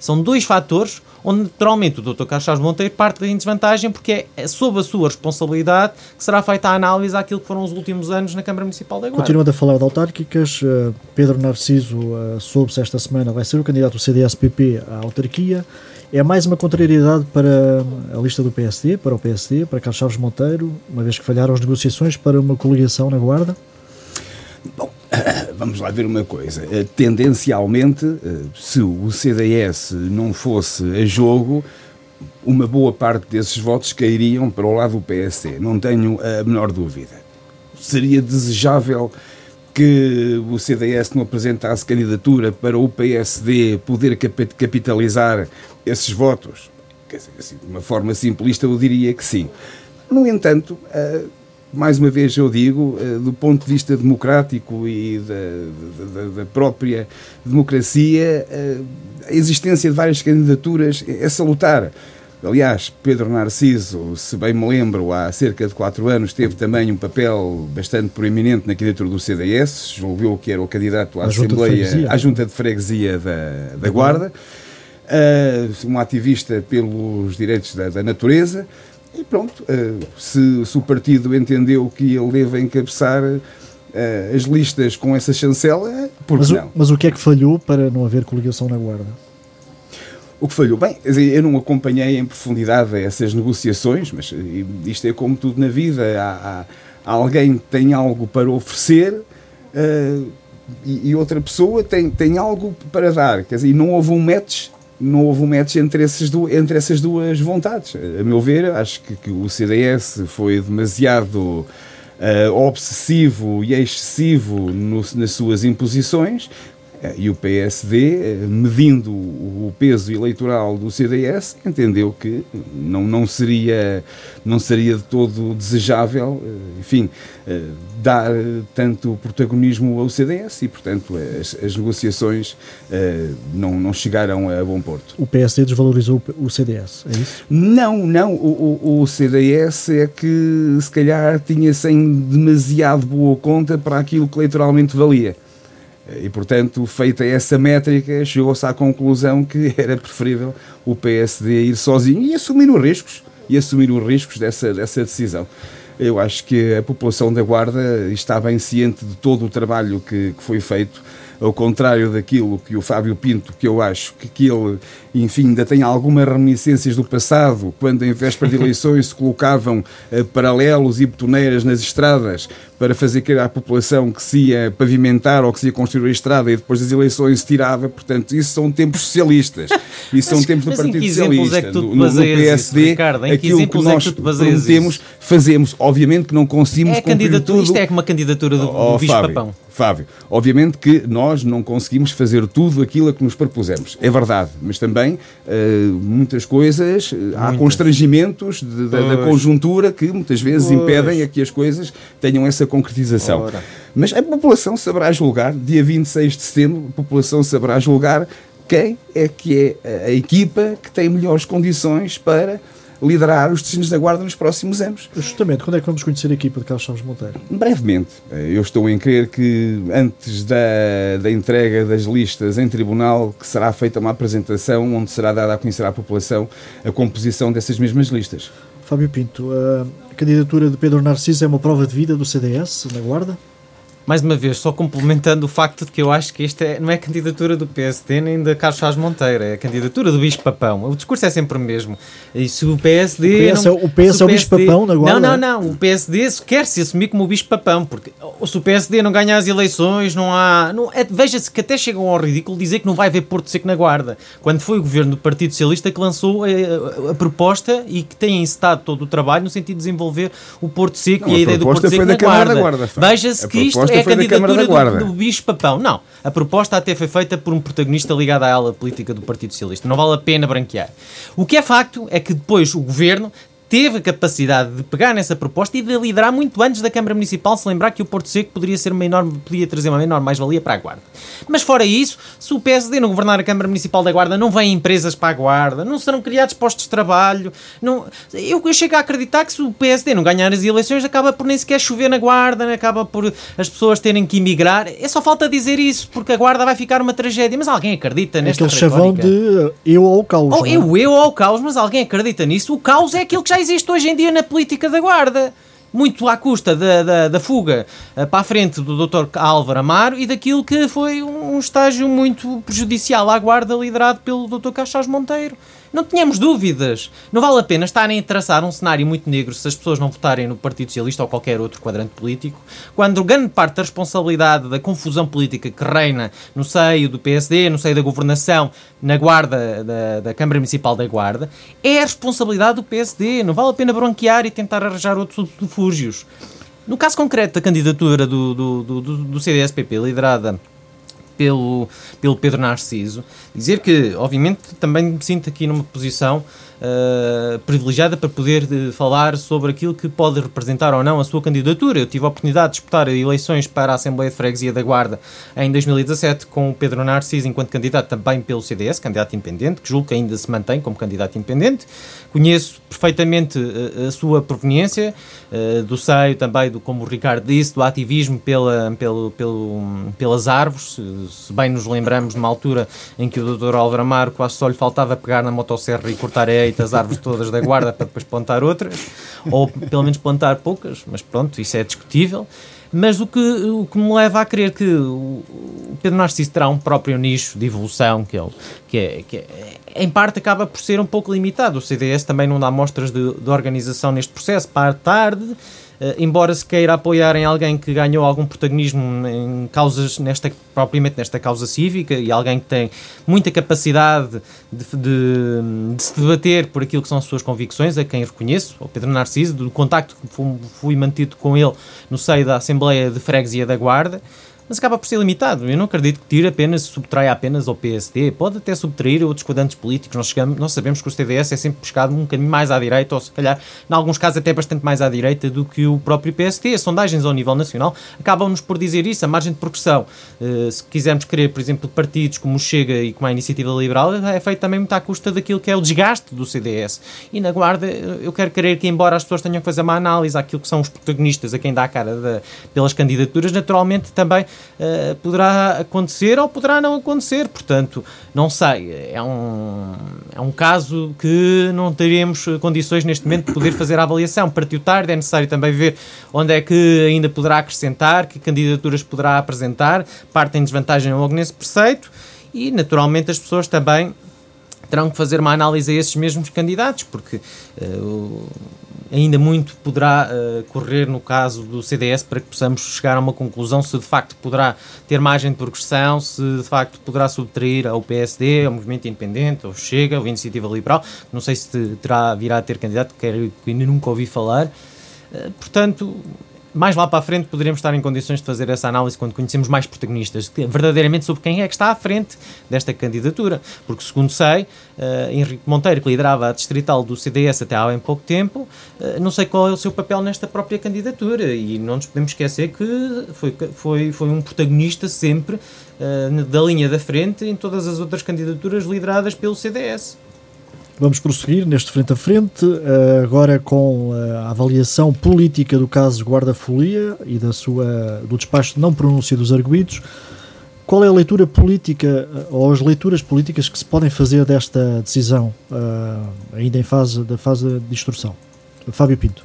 São dois fatores onde naturalmente o Dr. Carlos Chaves Monteiro parte em desvantagem porque é sob a sua responsabilidade que será feita a análise àquilo que foram os últimos anos na Câmara Municipal da Guarda. Continuando a falar de autárquicas, eh, Pedro Narciso eh, soube-se esta semana vai ser o candidato do CDS-PP à autarquia. É mais uma contrariedade para a lista do PSD, para o PSD, para Carlos Chaves Monteiro, uma vez que falharam as negociações para uma coligação na Guarda? Bom, vamos lá ver uma coisa. Eh, tendencialmente, eh, se o CDS não fosse a jogo, uma boa parte desses votos cairiam para o lado do PSD. Não tenho a menor dúvida. Seria desejável que o CDS não apresentasse candidatura para o PSD poder capitalizar esses votos? Assim, de uma forma simplista, eu diria que sim. No entanto, uh, mais uma vez eu digo, uh, do ponto de vista democrático e da, da, da própria democracia, uh, a existência de várias candidaturas é salutar. Aliás, Pedro Narciso, se bem me lembro, há cerca de quatro anos teve também um papel bastante proeminente na candidatura do CDS, julgou que era o candidato à, Assembleia, à Junta de Freguesia da, da Guarda, uh, um ativista pelos direitos da, da natureza, e pronto, uh, se, se, o partido entendeu que ele deve encabeçar uh, as listas com essa chancela, por mas não? O, mas o que é que falhou para não haver coligação na Guarda? O que falhou? Bem, eu não acompanhei em profundidade essas negociações, mas isto é como tudo na vida. Há, há alguém que tem algo para oferecer uh, e, e, outra pessoa tem, tem algo para dar. Quer dizer, não houve um match, não houve um match entre, esses entre essas duas vontades. A meu ver, acho que, que o CDS foi demasiado uh, obsessivo e excessivo no, nas suas imposições, e o PSD, eh, medindo o peso eleitoral do CDS, entendeu que não, não, seria, não seria de todo desejável, eh, enfim, dar tanto protagonismo ao CDS e, portanto, as, as negociações não, não chegaram a bom porto. O PSD desvalorizou o CDS, é isso? Não, não. O, o, o CDS é que, se calhar, tinha sem demasiado boa conta para aquilo que eleitoralmente valia. E, portanto, feita essa métrica, chegou-se à conclusão que era preferível o PSD ir sozinho e assumir os riscos, e assumir os riscos dessa, dessa decisão. Eu acho que a população da Guarda está bem ciente de todo o trabalho que, que foi feito ao contrário daquilo que o Fábio Pinto, que eu acho que, que ele, enfim, ainda tem algumas reminiscências do passado, quando em véspera de eleições se colocavam uh, paralelos e betoneiras nas estradas para fazer crer à população que se ia pavimentar ou que se ia construir a estrada e depois das eleições se tirava. Portanto, isso são tempos socialistas. Isso são tempos do Partido Socialista. É no, no, PSD, isso, Ricardo, aquilo que, nós é que prometemos, fazemos. Obviamente que não conseguimos é cumprir tudo. Isto é uma candidatura do, oh, do Bicho-Papão. Fábio, obviamente que nós não conseguimos fazer tudo aquilo a que nos propusemos, é verdade, mas também uh, muitas coisas, muitas. há constrangimentos de, de, da conjuntura que muitas vezes pois. impedem a que as coisas tenham essa concretização. Ora. Mas a população saberá julgar, dia 26 de setembro, a população saberá julgar quem é que é a equipa que tem melhores condições para liderar os destinos da Guarda nos próximos anos. Justamente, quando é que vamos conhecer a equipa de Carlos Chaves Monteiro? Brevemente. Eu estou em crer que antes da, da entrega das listas em tribunal, que será feita uma apresentação onde será dada a conhecer à população a composição dessas mesmas listas. Fábio Pinto, a candidatura de Pedro Narciso é uma prova de vida do CDS na Guarda? Mais uma vez, só complementando o facto de que eu acho que esta é, não é a candidatura do PSD nem da Carlos Chaves Monteiro, é a candidatura do Bicho Papão. O discurso é sempre o mesmo. E se o PSD. O PS, não, é, o PS é o Bicho Papão agora? Não, não, não. O PSD quer se assumir como o Bicho Papão, porque se o PSD não ganha as eleições, não há. Não, é, Veja-se que até chegam ao ridículo dizer que não vai haver Porto Seco na Guarda, quando foi o governo do Partido Socialista que lançou a, a, a proposta e que tem incitado todo o trabalho no sentido de desenvolver o Porto Seco não, e a, a ideia do Porto Seco na Guarda. guarda Veja-se que isto é a candidatura do, do bicho papão. Não. A proposta até foi feita por um protagonista ligado à ala política do Partido Socialista. Não vale a pena branquear. O que é facto é que depois o governo teve a capacidade de pegar nessa proposta e de liderar muito antes da Câmara Municipal se lembrar que o Porto Seco poderia, ser uma enorme, podia trazer uma enorme mais-valia para a Guarda. Mas fora isso, se o PSD não governar a Câmara Municipal da Guarda, não vêm empresas para a Guarda, não serão criados postos de trabalho. Não, eu, eu chego a acreditar que se o PSD não ganhar as eleições, acaba por nem sequer chover na Guarda, acaba por as pessoas terem que emigrar. É só falta dizer isso, porque a Guarda vai ficar uma tragédia. Mas alguém acredita nesta Aquele chavão de eu ao caos. Ou é? eu, eu ao caos, mas alguém acredita nisso. O caos é aquilo que já existe hoje em dia na política da Guarda. Muito à custa da, da, da fuga uh, para a frente do Dr. Álvaro Amaro e daquilo que foi um, um estágio muito prejudicial à Guarda, liderado pelo Dr. Caixas Monteiro. Não tínhamos dúvidas. Não vale a pena estarem a traçar um cenário muito negro se as pessoas não votarem no Partido Socialista ou qualquer outro quadrante político, quando grande parte da responsabilidade da confusão política que reina no seio do PSD, no seio da governação, na guarda da, da Câmara Municipal da Guarda, é a responsabilidade do PSD. Não vale a pena bronquear e tentar arranjar outros subterfúgios. No caso concreto da candidatura do, do, do, do CDS-PP, liderada pelo, pelo Pedro Narciso, dizer que, obviamente, também me sinto aqui numa posição uh, privilegiada para poder uh, falar sobre aquilo que pode representar ou não a sua candidatura. Eu tive a oportunidade de disputar eleições para a Assembleia de Freguesia da Guarda em 2017 com o Pedro Narciso enquanto candidato também pelo CDS, candidato independente, que julgo que ainda se mantém como candidato independente. Conheço perfeitamente uh, a sua proveniência, do seio também, do, como o Ricardo disse, do ativismo pela, pelo, pelo, pelas árvores. Se bem nos lembramos de uma altura em que o Dr. Álvaro Amaro quase só lhe faltava pegar na motosserra e cortar a as árvores todas da guarda para depois plantar outras, ou pelo menos plantar poucas, mas pronto, isso é discutível. Mas o que, o que me leva a crer que o Pedro Narciso terá um próprio nicho de evolução que, ele, que, é, que é, em parte acaba por ser um pouco limitado. O CDS também não dá mostras de, de organização neste processo. Para tarde, embora se queira apoiar em alguém que ganhou algum protagonismo em causas, nesta, propriamente nesta causa cívica, e alguém que tem muita capacidade de, de, de, se debater por aquilo que são as suas convicções, a quem reconheço, o Pedro Narciso, do contacto que fui, fui mantido com ele no seio da Assembleia de Freguesia da Guarda, mas acaba por ser limitado. Eu não acredito que tire apenas, subtraia apenas ao PSD, pode até subtrair outros quadrantes políticos. Nós, chegamos, nós sabemos que o CDS é sempre buscado um bocadinho mais à direita, ou se calhar, em alguns casos, até bastante mais à direita do que o próprio PSD. As sondagens ao nível nacional acabam-nos por dizer isso, a margem de progressão. Uh, se quisermos querer, por exemplo, partidos como o Chega e como a Iniciativa Liberal, é feito também muito à custa daquilo que é o desgaste do CDS. E na Guarda, eu quero crer que, embora as pessoas tenham que fazer uma análise àquilo que são os protagonistas, a quem dá a cara de, pelas candidaturas, naturalmente também uh, poderá acontecer ou poderá não acontecer. Portanto, não sei. É um, é um caso que não teríamos condições neste momento de poder fazer a avaliação. Partiu tarde, é necessário também ver onde é que ainda poderá acrescentar, que candidaturas poderá apresentar. Parte em desvantagem logo nesse preceito. E, naturalmente, as pessoas também terão que fazer uma análise a esses mesmos candidatos, porque uh, ainda muito poderá uh, correr no caso do CDS para que possamos chegar a uma conclusão se de facto poderá ter margem de progressão, se de facto poderá subtrair ao PSD, ao Movimento Independente, ao Chega, ao Iniciativa Liberal. Não sei se terá, virá a ter candidato, que ainda nunca ouvi falar. Uh, portanto, mais lá para a frente poderemos estar em condições de fazer essa análise quando conhecemos mais protagonistas, verdadeiramente sobre quem é que está à frente desta candidatura. Porque, segundo sei, uh, Henrique Monteiro, que liderava a distrital do CDS até há bem pouco tempo, uh, não sei qual é o seu papel nesta própria candidatura e não nos podemos esquecer que foi, foi, foi um protagonista sempre uh, da linha da frente em todas as outras candidaturas lideradas pelo CDS. Vamos prosseguir neste frente a frente, eh, agora com eh, a avaliação política do caso Guarda-Folia e da sua, do despacho de não pronúncia dos arguídos. Qual é a leitura política eh, ou as leituras políticas que se podem fazer desta decisão, ainda em fase da fase de instrução? Fábio Pinto.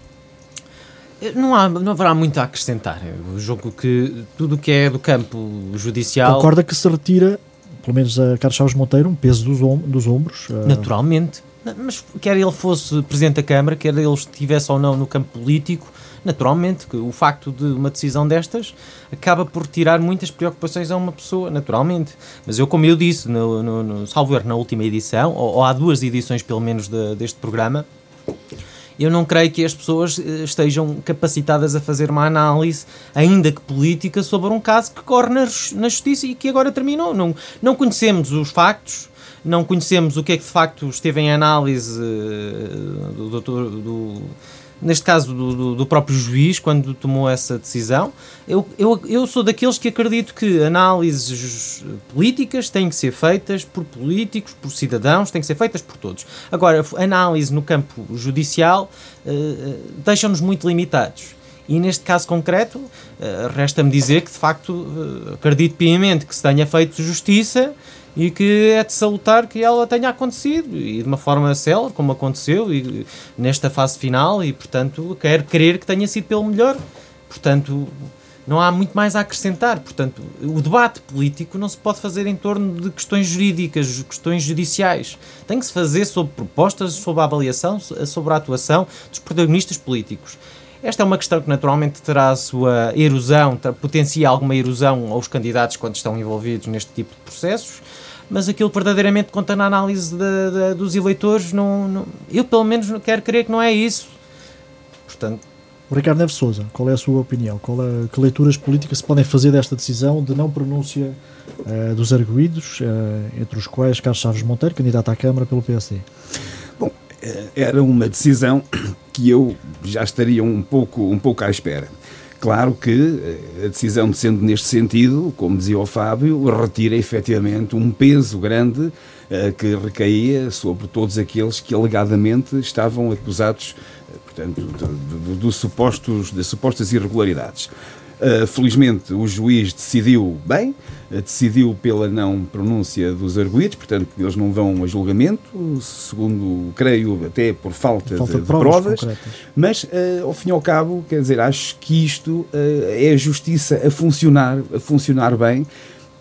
Não, há, não haverá muito a acrescentar. O jogo que tudo o que é do campo judicial. Concorda que se retira pelo menos a Carlos Chaves Monteiro, um peso dos, om dos ombros. Naturalmente. Mas quer ele fosse Presidente da Câmara, quer ele estivesse ou não no campo político, naturalmente, que o facto de uma decisão destas acaba por tirar muitas preocupações a uma pessoa, naturalmente. Mas eu, como eu disse, no, no, no salvo erro, na última edição, ou, ou há duas edições pelo menos de, deste programa, eu não creio que as pessoas eh, estejam capacitadas a fazer uma análise, ainda que política, sobre um caso que corre na, na justiça e que agora terminou. Não, não conhecemos os factos, não conhecemos o que é que de facto esteve em análise eh, do doutor. Do, neste caso do, do, do, próprio juiz, quando tomou essa decisão. Eu, eu, eu sou daqueles que acredito que análises políticas têm que ser feitas por políticos, por cidadãos, têm que ser feitas por todos. Agora, análise no campo judicial uh, deixa-nos muito limitados. E neste caso concreto, uh, resta-me dizer que de facto uh, acredito piamente que se tenha feito justiça e que é de salutar que ela tenha acontecido. E de uma forma célere, como aconteceu e, nesta fase final e portanto quero crer que tenha sido pelo melhor. Portanto não há muito mais a acrescentar. Portanto o debate político não se pode fazer em torno de questões jurídicas questões judiciais. Tem que se fazer sobre propostas sobre a avaliação sobre a atuação dos protagonistas políticos. Esta é uma questão que naturalmente terá a sua erosão, potencia alguma erosão aos candidatos quando estão envolvidos neste tipo de processos mas aquilo verdadeiramente conta na análise de, de, dos eleitores, não, não, eu pelo menos quero crer que não é isso. Portanto, O Ricardo Neves Souza, qual é a sua opinião? Qual é, que leituras políticas se podem fazer desta decisão de não pronúncia uh, dos arguídos, uh, entre os quais Carlos Chaves Monteiro, candidato à Câmara pelo PSD? Bom, era uma decisão que eu já estaria um pouco, um pouco à espera. Claro que a decisão, sendo neste sentido, como dizia o Fábio, retira efetivamente um peso grande que recaía sobre todos aqueles que alegadamente estavam acusados portanto, de, de, de, supostos, de supostas irregularidades. Uh, felizmente o juiz decidiu bem, uh, decidiu pela não pronúncia dos arguídos, portanto eles não vão a julgamento, segundo creio até por falta, falta de, de, provas, provas. mas uh, ao fim e ao cabo, quer dizer, acho que isto é a justiça a funcionar, a funcionar bem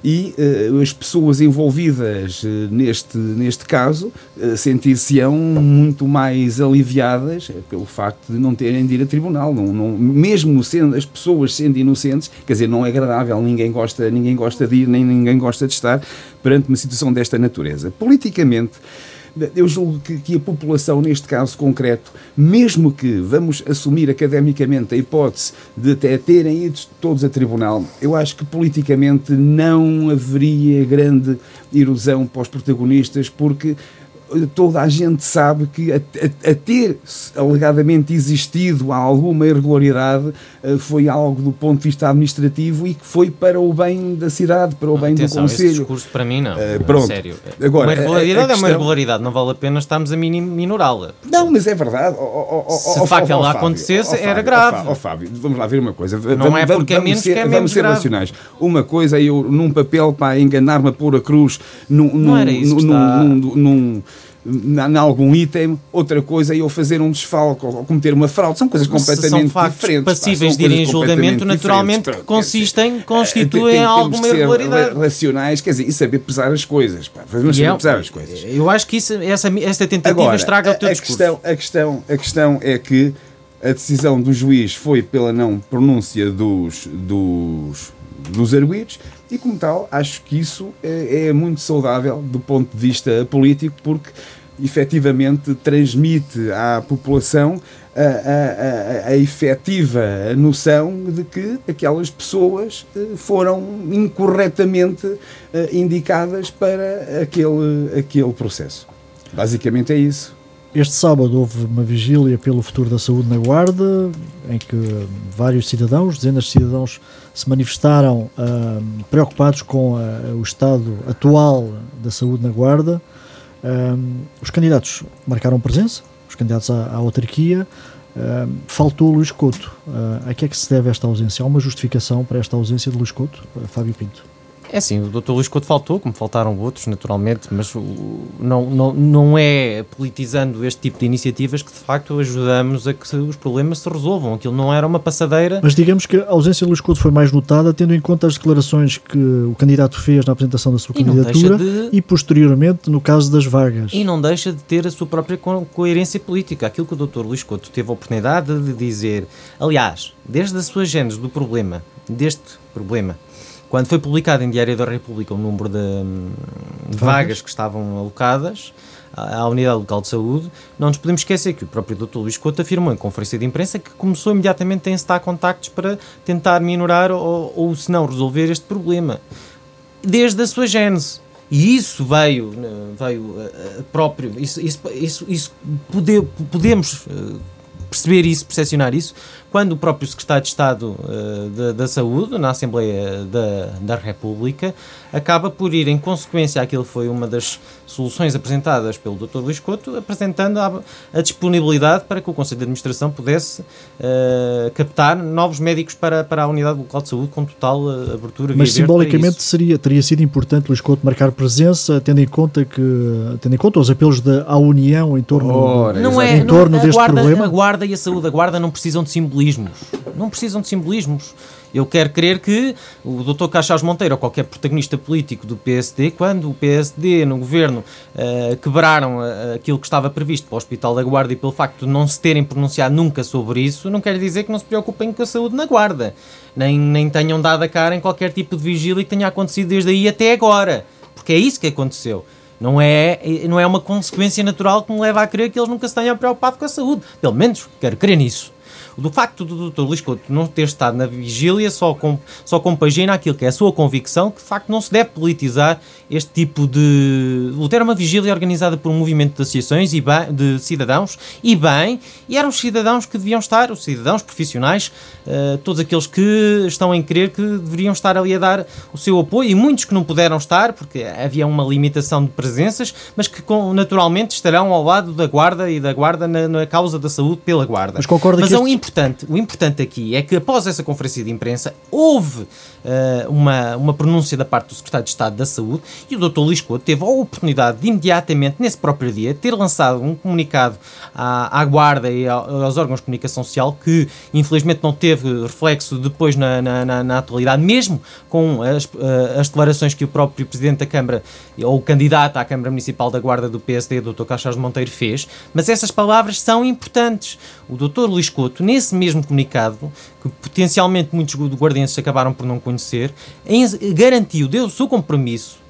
e uh, as pessoas envolvidas uh, neste, neste caso uh, sentir-se-ão muito mais aliviadas pelo facto de não terem de ir a tribunal. Não, não, mesmo sendo as pessoas sendo inocentes, quer dizer, não é agradável, ninguém gosta, ninguém gosta de ir, nem ninguém gosta de estar perante uma situação desta natureza. Politicamente, eu julgo que, que, a população, neste caso concreto, mesmo que vamos assumir academicamente a hipótese de até terem ido todos a tribunal, eu acho que politicamente não haveria grande erosão para os protagonistas, porque toda a gente sabe que a, a, a, ter alegadamente existido alguma irregularidade uh, foi algo do ponto de vista administrativo e que foi para o bem da cidade, para o bem Atenção, do Conselho. Esse discurso para mim não. Uh, pronto. Sério. Agora, uma irregularidade questão... é uma irregularidade, não vale a pena estarmos a minorá-la. Não, mas é verdade. Oh, oh, Se de facto ela acontecesse, era grave. Ó oh, Fábio, vamos lá ver uma coisa. Não vamos, é porque vamos, é menos ser, que é menos Vamos ser grave. racionais. Uma coisa é eu, num papel, para enganar-me a pôr a cruz num, não era isso num, num, num em algum item, outra coisa é eu fazer um desfalque ou cometer uma fraude. São coisas completamente são diferentes. passíveis de ir em julgamento, naturalmente, que consistem, constituem alguma irregularidade. racionais, quer dizer, e saber pesar as coisas. Pá. Vamos saber é, pesar as coisas. Eu acho que isso, essa, essa tentativa Agora, estraga a, o teu a discurso. Questão, a, questão, a questão é que a decisão do juiz foi pela não pronúncia dos, dos, dos arguídos e, como tal, acho que isso é, é muito saudável do ponto de vista político, porque efetivamente transmite à população a, a, a, a efetiva noção de que aquelas pessoas eh, foram incorretamente eh, indicadas para aquele, aquele processo. Basicamente é isso. Este sábado houve uma vigília pelo futuro da saúde na Guarda, em que vários cidadãos, dezenas de cidadãos, se manifestaram preocupados com o estado atual da saúde na Guarda. Os candidatos marcaram presença, os candidatos à, à autarquia. Faltou Luís Couto. Uh, a que é que se deve esta ausência? Há uma justificação para esta ausência de Luís Couto, Fábio Pinto? É sim, o Dr. Luís Couto faltou, como faltaram outros, naturalmente, mas não, não, não é politizando este tipo de iniciativas que de facto ajudamos a que os problemas se resolvam. Aquilo não era uma passadeira. Mas digamos que a ausência de Luís Couto foi mais notada, tendo em conta as declarações que o candidato fez na apresentação da sua e candidatura de... e posteriormente no caso das vagas. E não deixa de ter a sua própria co coerência política. Aquilo que o Dr. Luís Couto teve a oportunidade de dizer, aliás, desde a sua gênese do problema, deste problema, quando foi publicado em Diário da República o número de, de vagas que estavam alocadas à Unidade Local de Saúde, não nos podemos esquecer que o próprio Dr. Luís Couto afirmou em conferência de imprensa que começou imediatamente a encetar contactos para tentar minorar ou, ou se não, resolver este problema. Desde a sua gênese. E isso veio, veio uh, próprio, isso, isso, isso, isso pode, podemos perceber isso, percepcionar isso, quando o próprio Secretário de Estado uh, da, da, Saúde, na Assembleia da, da República, acaba por ir em consequência àquilo que foi uma das soluções apresentadas pelo Dr. Luís Couto, apresentando a, a disponibilidade para que o Conselho de Administração pudesse uh, captar novos médicos para, para a Unidade Local de Saúde com total uh, abertura. Mas simbolicamente seria, teria sido importante Luís Couto marcar presença, tendo em conta que tendo em conta os apelos da à União em torno, Ora, não é, em torno não, deste guarda, problema. A Guarda e a Saúde, a Guarda não precisam de simbolismo simbolismos. Não precisam de simbolismos. Eu quero crer que o Dr. Caixas Monteiro ou qualquer protagonista político do PSD, quando o PSD no governo uh, quebraram uh, aquilo que estava previsto para o Hospital da Guarda e pelo facto de não se terem pronunciado nunca sobre isso, não quer dizer que não se preocupem com a saúde na Guarda. Nem, nem tenham dado a cara em qualquer tipo de vigília que tenha acontecido desde aí até agora. Porque é isso que aconteceu. Não é, não é uma consequência natural que me leva a crer que eles nunca se tenham preocupado com a saúde. Pelo menos quero crer nisso. Do facto do Dr. Luís Couto não ter estado na vigília só, com, só compagina aquilo que é a sua convicção, que de facto não se deve politizar este tipo de. Era uma vigília organizada por um movimento de associações e bem, de cidadãos, e bem, e eram os cidadãos que deviam estar, os cidadãos profissionais, uh, todos aqueles que estão em crer que deveriam estar ali a dar o seu apoio, e muitos que não puderam estar, porque havia uma limitação de presenças, mas que com, naturalmente estarão ao lado da Guarda e da Guarda na, na causa da saúde pela Guarda. Mas concorda mas que é o importante, o importante aqui é que após essa conferência de imprensa houve uh, uma, uma pronúncia da parte do Secretário de Estado da Saúde e o Dr. Couto teve a oportunidade de imediatamente, nesse próprio dia, ter lançado um comunicado à, à Guarda e aos órgãos de comunicação social que infelizmente não teve reflexo depois na, na, na, na atualidade, mesmo com as, uh, as declarações que o próprio Presidente da Câmara ou o candidato à Câmara Municipal da Guarda do PSD, Dr. Caixas Monteiro, fez, mas essas palavras são importantes. O Dr. Luís Couto, nesse mesmo comunicado, que potencialmente muitos guardenses acabaram por não conhecer, garantiu, deu o seu compromisso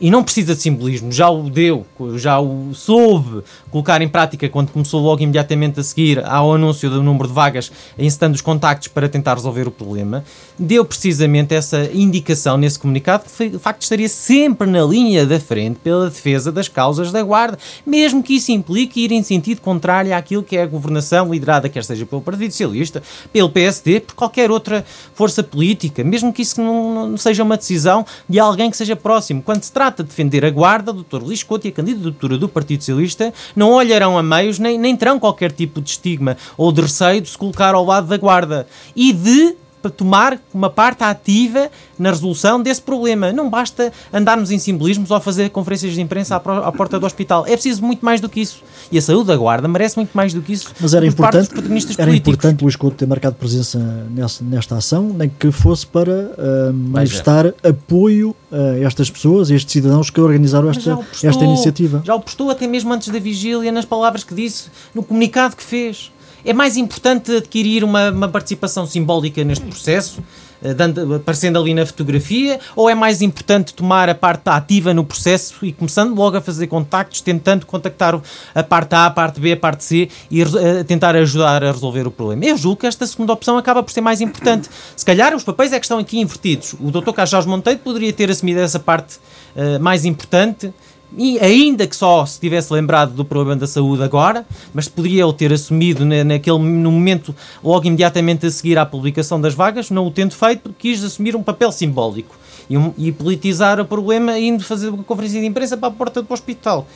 e não precisa de simbolismo, já o deu, já o soube colocar em prática quando começou logo imediatamente a seguir ao anúncio do número de vagas, encetando os contactos para tentar resolver o problema, deu precisamente essa indicação nesse comunicado que de facto estaria sempre na linha da frente pela defesa das causas da Guarda, mesmo que isso implique ir em sentido contrário àquilo que é a governação liderada, quer seja pelo Partido Socialista, pelo PSD, por qualquer outra força política, mesmo que isso não, não seja uma decisão de alguém que seja próximo. Quando se trata trata de defender a guarda, o Dr. Luís Couto e a candidatura do Partido Socialista não olharão a meios nem, nem terão qualquer tipo de estigma ou de receio de se colocar ao lado da guarda e de tomar uma parte ativa na resolução desse problema. Não basta andarmos em simbolismos ou fazer conferências de imprensa à, à, porta do hospital. É preciso muito mais do que isso. E a saúde da guarda merece muito mais do que isso. Mas era importante, era importante Luís Couto ter marcado presença nessa, nesta ação, nem que fosse para uh, manifestar apoio a estas pessoas, a estes cidadãos que organizaram esta, postou, esta iniciativa. Já o postou até mesmo antes da vigília, nas palavras que disse, no comunicado que fez. É mais importante adquirir uma, uma participação simbólica neste processo, eh, dando, aparecendo ali na fotografia, ou é mais importante tomar a parte ativa no processo e começando logo a fazer contactos, tentando contactar a parte A, a parte B, a parte C e a tentar ajudar a resolver o problema? Eu julgo que esta segunda opção acaba por ser mais importante. Se calhar os papéis é que estão aqui invertidos. O Dr. Carlos Monteiro poderia ter assumido essa parte uh, mais importante e ainda que só se tivesse lembrado do problema da saúde agora, mas poderia ele ter assumido naquele no momento, logo imediatamente a seguir à publicação das vagas, não o tendo feito, quis assumir um papel simbólico e, um, e politizar o problema, indo fazer uma conferência de imprensa para a porta do hospital.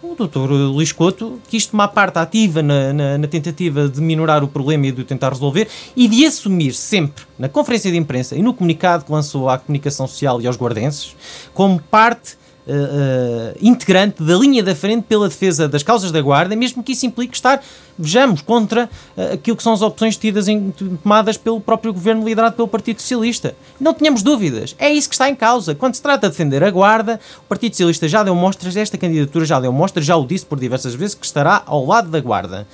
O doutor Luís Couto quis tomar parte ativa na, na, na, tentativa de minorar o problema e de o tentar resolver e de assumir sempre, na conferência de imprensa e no comunicado que lançou à comunicação social e aos guardenses, como parte uh, integrante da linha da frente pela defesa das causas da Guarda, mesmo que isso implique estar, vejamos, contra uh, aquilo que são as opções tidas em, tomadas pelo próprio governo liderado pelo Partido Socialista. Não tenhamos dúvidas, é isso que está em causa. Quando se trata de defender a Guarda, o Partido Socialista já deu mostras, esta candidatura já deu mostras, já o disse por diversas vezes, que estará ao lado da Guarda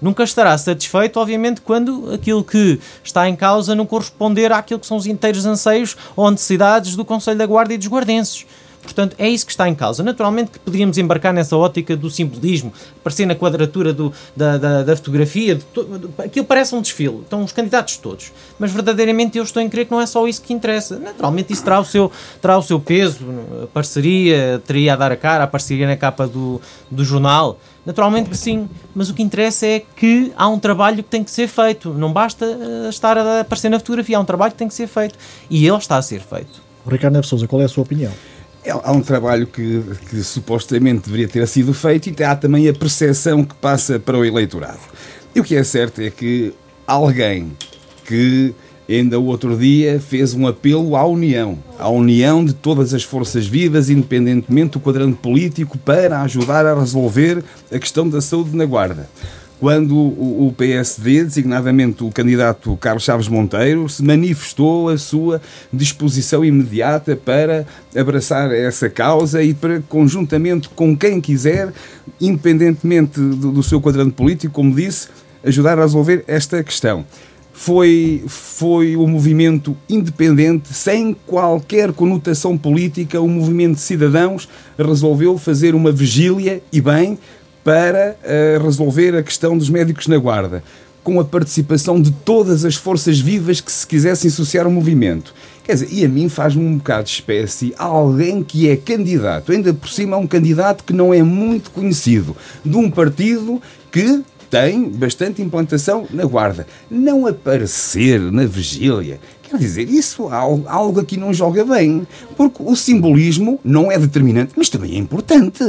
nunca estará satisfeito, obviamente, quando aquilo que está em causa não corresponder àquilo que são os inteiros anseios ou necessidades do Conselho da Guarda e dos guardenses. Portanto, é isso que está em causa. Naturalmente que poderíamos embarcar nessa ótica do simbolismo, aparecer na quadratura do, da, da, da, fotografia, to, aquilo parece um desfile, estão os candidatos todos. Mas verdadeiramente eu estou em crer que não é só isso que interessa. Naturalmente isso terá o seu, terá o seu peso, a parceria, teria a dar a cara, a parceria na capa do, do jornal. Naturalmente que sim, mas o que interessa é que há um trabalho que tem que ser feito. Não basta uh, estar a aparecer na fotografia, há um trabalho que tem que ser feito. E ele está a ser feito. Ricardo Neves Souza, qual é a sua opinião? É, há um trabalho que, que, supostamente deveria ter sido feito e há também a percepção que passa para o eleitorado. E o que é certo é que alguém que ainda o outro dia fez um apelo à união, à união de todas as forças vivas, independentemente do quadrante político, para ajudar a resolver a questão da saúde na Guarda quando o PSD, designadamente o candidato Carlos Chaves Monteiro, se manifestou a sua disposição imediata para abraçar essa causa e para, conjuntamente com quem quiser, independentemente do, do seu quadrante político, como disse, ajudar a resolver esta questão. Foi, foi um movimento independente, sem qualquer conotação política, um movimento de cidadãos resolveu fazer uma vigília, e bem, para uh, resolver a questão dos médicos na guarda. com a participação de todas as forças vivas que se quisessem associar ao movimento. Quer dizer, e a mim faz-me um bocado de espécie alguém que é candidato, ainda por cima um candidato que não é muito conhecido, de um partido que tem bastante implantação na Guarda. Não aparecer na vigília. Quer dizer, isso algo aqui não joga bem, porque o simbolismo não é determinante, mas também é importante.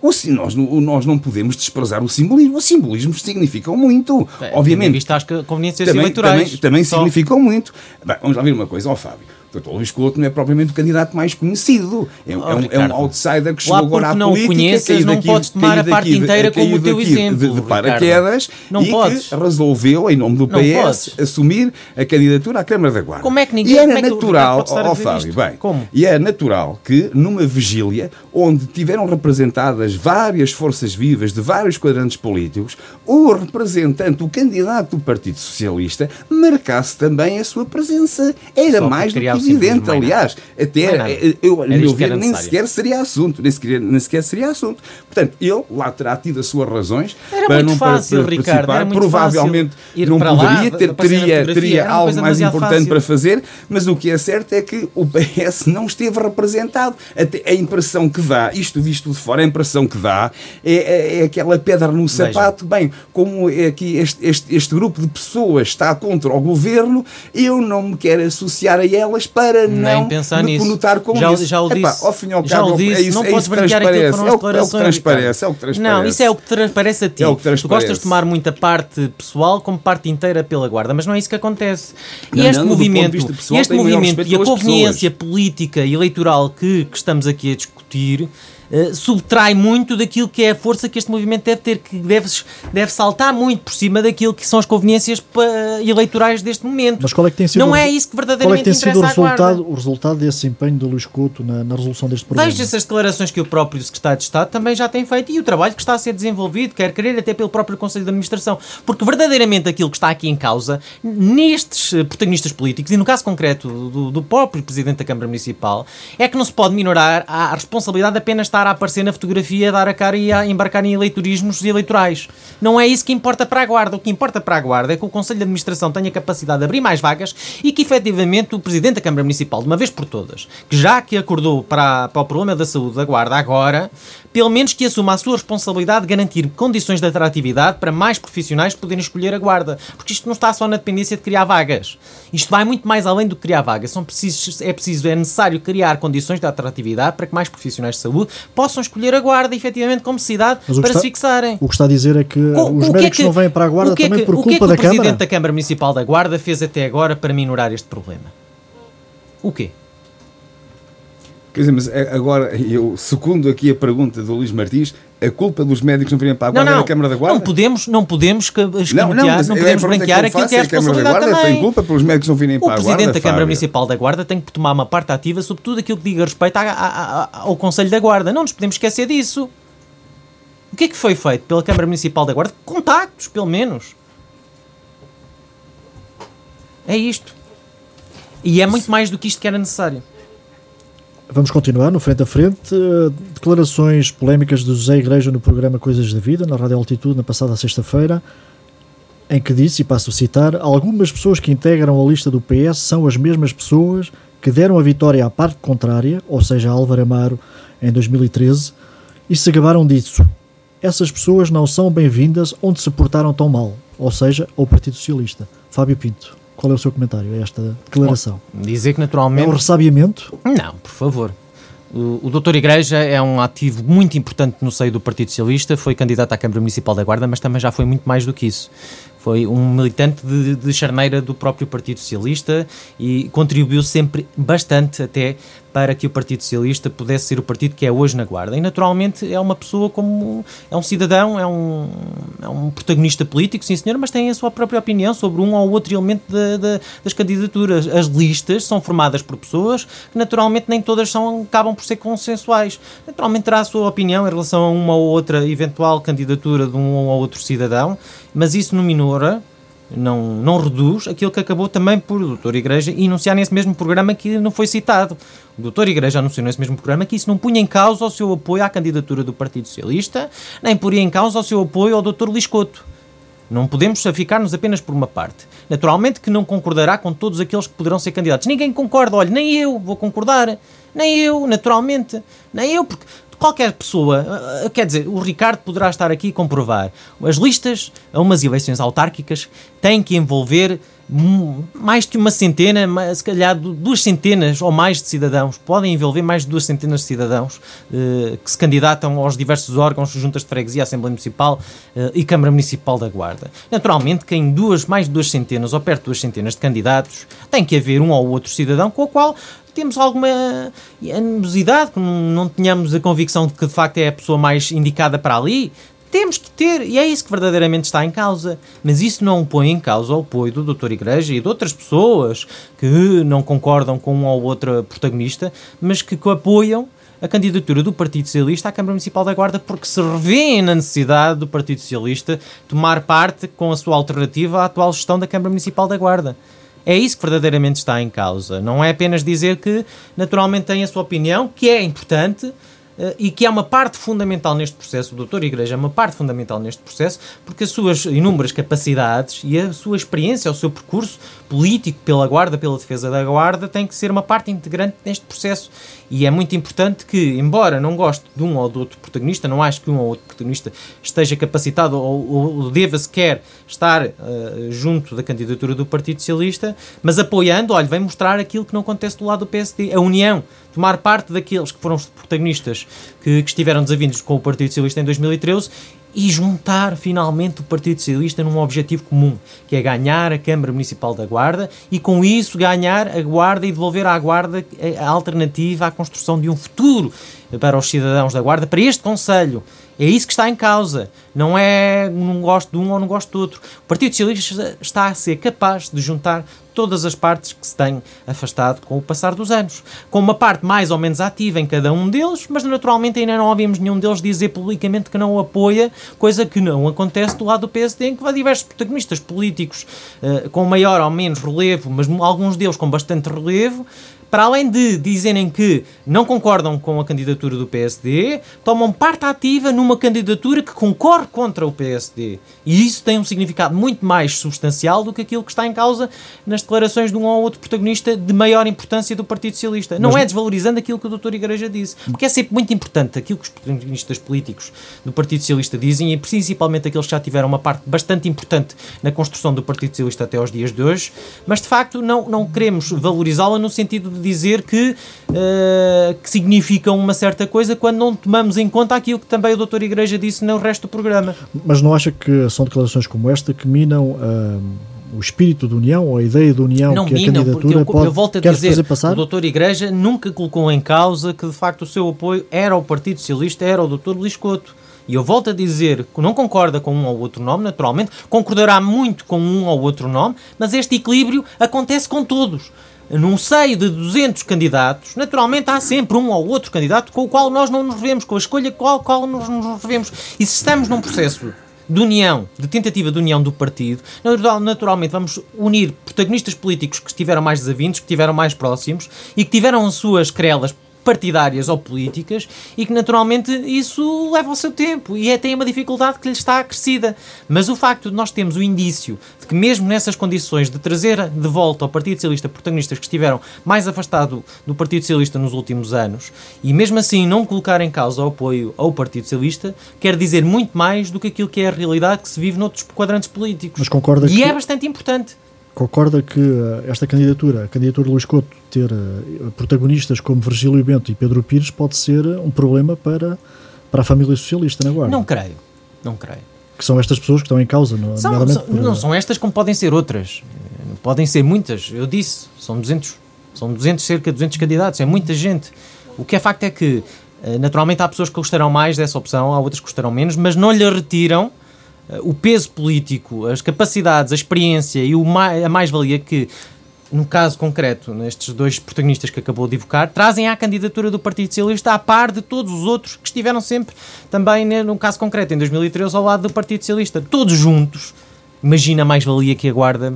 O, nós, nós não podemos desprezar o simbolismo. O simbolismo significa muito. É, Obviamente. Visto as conveniências também, eleitorais. Também, também significam muito. Bem, vamos lá ver uma coisa, ó Fábio. Dr. Luís Couto não é propriamente o candidato mais conhecido. É, oh, é, um, é um, outsider que chegou agora à não política. Não conheces, não daqui, podes tomar a parte inteira como o teu exemplo. De, de paraquedas não e podes. que resolveu, em nome do PS, assumir a candidatura à Câmara da Guarda. Como é que ninguém E era é natural, ó oh, Fábio, bem, como? e é natural que numa vigília onde tiveram representadas várias forças vivas de vários quadrantes políticos, o representante, o candidato do Partido Socialista, marcasse também a sua presença. Era Só mais do que evidente, aliás, até eu, a meu ver, nem sequer seria assunto, nem sequer, nem sequer seria assunto. Portanto, ele lá terá tido as suas razões era para não fácil, para, Ricardo, participar. Provavelmente não poderia, lá, ter, teria, teria algo mais importante fácil. para fazer, mas o que é certo é que o PS não esteve representado. Até a impressão que dá, isto visto de fora, a impressão que dá é, é, é aquela pedra no sapato. Bem, como é aqui este, este, este grupo de pessoas está contra o governo, eu não me quero associar a elas para Nem não pensar me nisso. conotar com já, isso. Já o disse. Epá, ao fim e ao já cabo, o disse. é isso, não é podes brincar aquilo que foram as é declarações. É o que transparece. É o que transparece. Não, isso é o que transparece a ti. É o que transparece. Tu gostas de tomar muita parte pessoal como parte inteira pela guarda, mas não é isso que acontece. E não, este não, movimento, este movimento e a conveniência política e eleitoral que, que estamos aqui a discutir uh, subtrai muito daquilo que é a força que este movimento deve ter, que deve, deve saltar muito por cima daquilo que são as conveniências eleitorais deste momento. Mas qual é que tem sido Não é isso que verdadeiramente qual é que tem sido o resultado, o resultado desse empenho do Luís Couto na, na resolução deste problema? Veja-se as declarações que o próprio Secretário de Estado também já tem feito e o trabalho que está a ser desenvolvido, quer querer até pelo próprio Conselho de Administração. Porque verdadeiramente aquilo que está aqui em causa, nestes eh, protagonistas políticos, e no caso concreto do, do próprio Presidente da Câmara Municipal, é que não se pode minorar a responsabilidade de apenas estar a aparecer na fotografia, a dar a cara e a embarcar em eleitorismos eleitorais. Não é isso que importa para a Guarda. O que importa para a Guarda é que o Conselho de Administração tenha capacidade de abrir mais vagas e que efetivamente o Presidente da Câmara Municipal, de uma vez por todas, que já que acordou para, para o problema da saúde da Guarda agora, pelo menos que assuma a sua responsabilidade de garantir condições de atratividade para mais profissionais poderem escolher a Guarda. Porque isto não está só na dependência de criar vagas. Isto vai muito mais além do que criar vagas. São precisos, é preciso, é necessário criar condições de atratividade para que mais profissionais de saúde possam escolher a Guarda, efetivamente, como cidade, para está, se fixarem. O que está a dizer é que o, os o médicos que é que, não vêm para a Guarda também que, por culpa da Câmara. O que é que o Presidente da Câmara Municipal da Guarda fez até agora para minorar este problema? O quê? Quer dizer, mas é, agora, eu segundo aqui a pergunta do Luís Martins, a culpa dos médicos não virem para a Guarda não, não, é da Câmara da Guarda? Não podemos, não podemos não, não, não podemos branquear é aquilo que é a responsabilidade da Guarda também. Tem culpa pelos médicos não virem o para a Guarda? O Presidente da Câmara Fábio. Municipal da Guarda tem que tomar uma parte ativa sobre tudo aquilo que diga respeito a, a, a, ao Conselho da Guarda. Não nos podemos esquecer disso. O que é que foi feito pela Câmara Municipal da Guarda? Contactos, pelo menos. É isto. E é muito mais do que isto que era necessário. Vamos continuar no frente a frente. Uh, declarações polémicas de José Igreja no programa Coisas da Vida, na Rádio Altitude, na passada sexta-feira, em que disse, e passo a citar: Algumas pessoas que integram a lista do PS são as mesmas pessoas que deram a vitória à parte contrária, ou seja, a Álvaro Amaro, em 2013, e se gabaram disso. Essas pessoas não são bem-vindas onde se portaram tão mal, ou seja, ao Partido Socialista. Fábio Pinto. Qual é o seu comentário a esta declaração? Bom, dizer que naturalmente. É um ressabiamento? Não, por favor. O, o doutor Igreja é um ativo muito importante no seio do Partido Socialista, foi candidato à Câmara Municipal da Guarda, mas também já foi muito mais do que isso. Foi um militante de, de charneira do próprio Partido Socialista e contribuiu sempre bastante até para que o Partido Socialista pudesse ser o partido que é hoje na Guarda. E naturalmente é uma pessoa como. é um cidadão, é um, é um protagonista político, sim senhor, mas tem a sua própria opinião sobre um ou outro elemento de, de, das candidaturas. As listas são formadas por pessoas que naturalmente nem todas são, acabam por ser consensuais. Naturalmente terá a sua opinião em relação a uma ou outra eventual candidatura de um ou outro cidadão, mas isso não minora não, não reduz aquilo que acabou também por o Doutor Igreja enunciar nesse mesmo programa que não foi citado. O Doutor Igreja anunciou nesse mesmo programa que isso não punha em causa o seu apoio à candidatura do Partido Socialista, nem poria em causa o seu apoio ao Doutor Liscoto. Não podemos ficar-nos apenas por uma parte. Naturalmente que não concordará com todos aqueles que poderão ser candidatos. Ninguém concorda, olha, nem eu vou concordar. Nem eu, naturalmente. Nem eu, porque qualquer pessoa, eh, quer dizer, o Ricardo poderá estar aqui e comprovar. As listas a umas eleições autárquicas têm que envolver mais de uma centena, se calhar duas centenas ou mais de cidadãos, podem envolver mais de duas centenas de cidadãos eh, que se candidatam aos diversos órgãos, juntas de freguesia, Assembleia Municipal eh, e Câmara Municipal da Guarda. Naturalmente que em duas, mais de duas centenas ou perto de duas centenas de candidatos tem que haver um ou outro cidadão com o qual temos alguma animosidade, que não tenhamos a convicção de que de facto é a pessoa mais indicada para ali, temos que ter, e é isso que verdadeiramente está em causa. Mas isso não põe em causa o apoio do Doutor Igreja e de outras pessoas que não concordam com um ou outro protagonista, mas que apoiam a candidatura do Partido Socialista à Câmara Municipal da Guarda porque se revêem na necessidade do Partido Socialista tomar parte com a sua alternativa à atual gestão da Câmara Municipal da Guarda. É isso que verdadeiramente está em causa. Não é apenas dizer que naturalmente tem a sua opinião, que é importante, e que é uma parte fundamental neste processo, o doutor Igreja é uma parte fundamental neste processo, porque as suas inúmeras capacidades e a sua experiência, o seu percurso político pela Guarda, pela defesa da Guarda, tem que ser uma parte integrante neste processo. E é muito importante que, embora não goste de um ou do outro protagonista, não acho que um ou outro protagonista esteja capacitado ou, ou deva sequer estar uh, junto da candidatura do Partido Socialista, mas apoiando, olha, vem mostrar aquilo que não acontece do lado do PSD, a união tomar parte daqueles que foram os protagonistas que, que estiveram desavindos com o Partido Socialista em 2013 e juntar finalmente o Partido Socialista num objetivo comum, que é ganhar a Câmara Municipal da Guarda e com isso ganhar a Guarda e devolver à Guarda a alternativa à construção de um futuro para os cidadãos da Guarda, para este Conselho. É isso que está em causa. Não é não gosto de um ou não gosto do outro. O Partido Socialista está a ser capaz de juntar todas as partes que se têm afastado com o passar dos anos. Com uma parte mais ou menos ativa em cada um deles, mas naturalmente ainda não ouvimos nenhum deles dizer publicamente que não o apoia, coisa que não acontece do lado do PSD, em que há diversos protagonistas políticos uh, com maior ou menos relevo, mas alguns deles com bastante relevo, para além de dizerem que não concordam com a candidatura do PSD, tomam parte ativa numa candidatura que concorre contra o PSD. E isso tem um significado muito mais substancial do que aquilo que está em causa nas declarações de um ou outro protagonista de maior importância do Partido Socialista. Não Mas... é desvalorizando aquilo que o Dr. Igreja disse, porque é sempre muito importante aquilo que os protagonistas políticos do Partido Socialista dizem e principalmente aqueles que já tiveram uma parte bastante importante na construção do Partido Socialista até aos dias de hoje, mas de facto não, não queremos valorizá-la no sentido de dizer que, uh, que significam uma certa coisa quando não tomamos em conta aquilo que também o Dr. Igreja disse no resto do programa. Mas não acha que são declarações como esta que minam uh, o espírito de união ou a ideia de união não que minam, a candidatura eu, pode, eu volto a dizer, fazer passar? o Dr. Igreja nunca colocou em causa que de facto o seu apoio era o Partido Socialista, era o Dr. Luís Couto. E eu volto a dizer que não concorda com um ou outro nome, naturalmente, concordará muito com um ou outro nome, mas este equilíbrio acontece com todos num seio de 200 candidatos, naturalmente há sempre um ou outro candidato com o qual nós não nos revemos, com a escolha com a qual nos, nos revemos. E se estamos num processo de união, de tentativa de união do partido, naturalmente vamos unir protagonistas políticos que estiveram mais desavindos, que estiveram mais próximos e que tiveram as suas querelas partidárias ou políticas e que naturalmente isso leva o seu tempo e é, tem uma dificuldade que lhe está acrescida. Mas o facto de nós termos o indício de que mesmo nessas condições de trazer de volta ao Partido Socialista protagonistas que estiveram mais afastados do Partido Socialista nos últimos anos e mesmo assim não colocar em causa o apoio ao Partido Socialista quer dizer muito mais do que aquilo que é a realidade que se vive noutros quadrantes políticos. Mas e que... é bastante importante concorda que eh, esta candidatura, a candidatura de Luís Couto, ter eh, protagonistas como Virgílio Bento e Pedro Pires pode ser um problema para, para a família socialista na Guarda? Não creio, não creio. Que são estas pessoas que estão em causa, não, são, são, por... não são estas como podem ser outras. Podem ser muitas, eu disse, são 200, são 200, cerca de 200 candidatos, é muita gente. O que é facto é que, eh, naturalmente, há pessoas que gostarão mais dessa opção, há outras que gostarão menos, mas não lhe retiram o peso político, as capacidades, a experiência e o mais, a mais-valia que, no caso concreto, nestes dois protagonistas que acabou de evocar, trazem à candidatura do Partido Socialista a par de todos os outros que estiveram sempre também, no caso concreto, em 2013, ao lado do Partido Socialista. Todos juntos. Imagina a mais-valia que a Guarda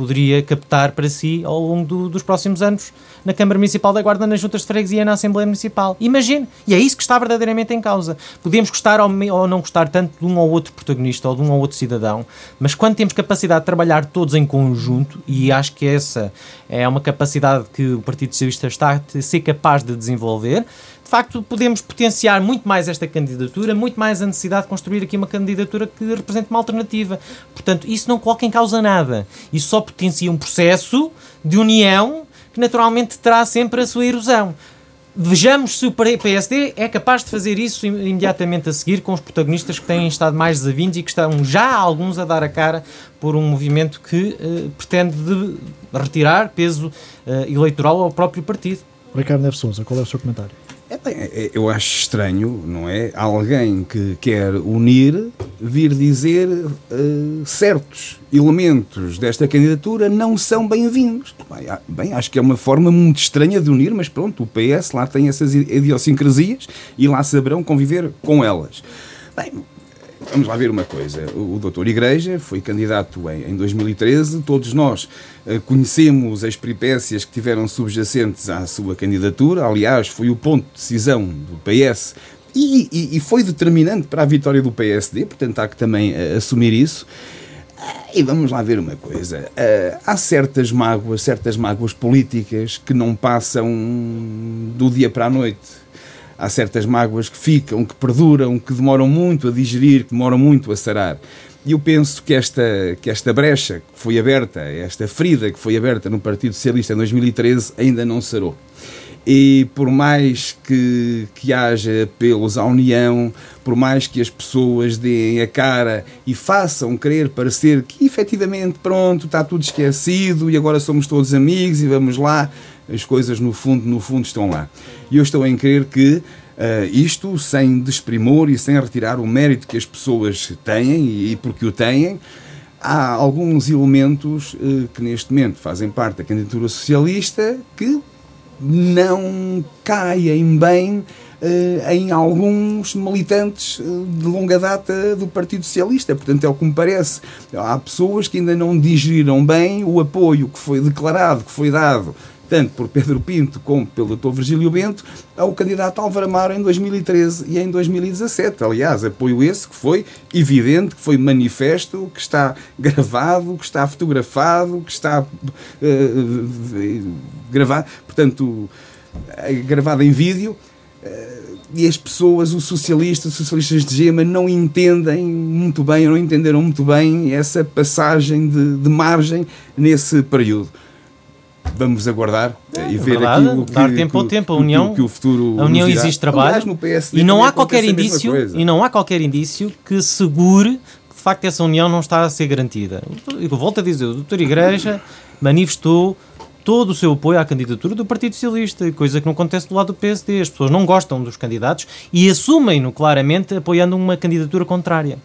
poderia captar para si ao longo do, dos próximos anos na Câmara Municipal da Guarda, nas juntas de freguesia na Assembleia Municipal. Imagine! E é isso que está verdadeiramente em causa. Podemos gostar ou, ou não gostar tanto de um ou outro protagonista ou de um ou outro cidadão, mas quando temos capacidade de trabalhar todos em conjunto, e acho que essa é uma capacidade que o Partido Socialista está a ser capaz de desenvolver, de facto, podemos potenciar muito mais esta candidatura, muito mais a necessidade de construir aqui uma candidatura que represente uma alternativa. Portanto, isso não coloca em causa nada. Isso só potencia um processo de união que naturalmente terá sempre a sua erosão. Vejamos se o PSD é capaz de fazer isso imediatamente a seguir com os protagonistas que têm estado mais desavindos e que estão já alguns a dar a cara por um movimento que uh, pretende retirar peso uh, eleitoral ao próprio partido. Ricardo Neves Souza, qual é o seu comentário? É bem, é, eu acho estranho, não é? Alguém que quer unir vir dizer uh, certos elementos desta candidatura não são bem-vindos. Bem, bem, acho que é uma forma muito estranha de unir, mas pronto, o PS lá tem essas idiosincrasias e lá saberão conviver com elas. Bem, Vamos lá ver uma coisa. O, doutor Igreja foi candidato em, em 2013. Todos nós uh, conhecemos as peripécias que tiveram subjacentes à sua candidatura. Aliás, foi o ponto de decisão do PS e, e, e foi determinante para a vitória do PSD. Portanto, há que também uh, assumir isso. Uh, e vamos lá ver uma coisa. há certas mágoas, certas mágoas políticas que não passam do dia para a noite há certas mágoas que ficam, que perduram, que demoram muito a digerir, que demoram muito a sarar. E eu penso que esta, que esta brecha que foi aberta, esta ferida que foi aberta no Partido Socialista em 2013, ainda não sarou. E por mais que, que haja apelos à união, por mais que as pessoas deem a cara e façam querer parecer que efetivamente pronto, está tudo esquecido e agora somos todos amigos e vamos lá, as coisas no fundo, no fundo estão lá. E eu estou em crer que uh, isto, sem desprimor e sem retirar o mérito que as pessoas têm, e, porque o têm, há alguns elementos uh, que neste momento fazem parte da candidatura socialista que não caem bem Uh, em alguns militantes de longa data do Partido Socialista. Portanto, é o que me parece. Há pessoas que ainda não digeriram bem o apoio que foi declarado, que foi dado tanto por Pedro Pinto como pelo Dr. Virgílio Bento, ao candidato Álvaro Amaro em 2013 e em 2017. Aliás, apoio esse que foi evidente, que foi manifesto, que está gravado, que está fotografado, que está uh, gravado, portanto, gravado em vídeo. Uh, e as pessoas, os socialistas, os socialistas de Gema, não entendem muito bem, não entenderam muito bem essa passagem de, de margem nesse período vamos aguardar é, e ver verdade, que, dar tempo ao tempo. A União, que o futuro a União existe trabalho Aliás, e não há qualquer indício e não há qualquer indício que segure que de facto essa união não está a ser garantida. Eu volto a dizer, o doutor Igreja manifestou todo o seu apoio à candidatura do Partido Socialista, coisa que não acontece do lado do PSD. As pessoas não gostam dos candidatos e assumem-no claramente apoiando uma candidatura contrária.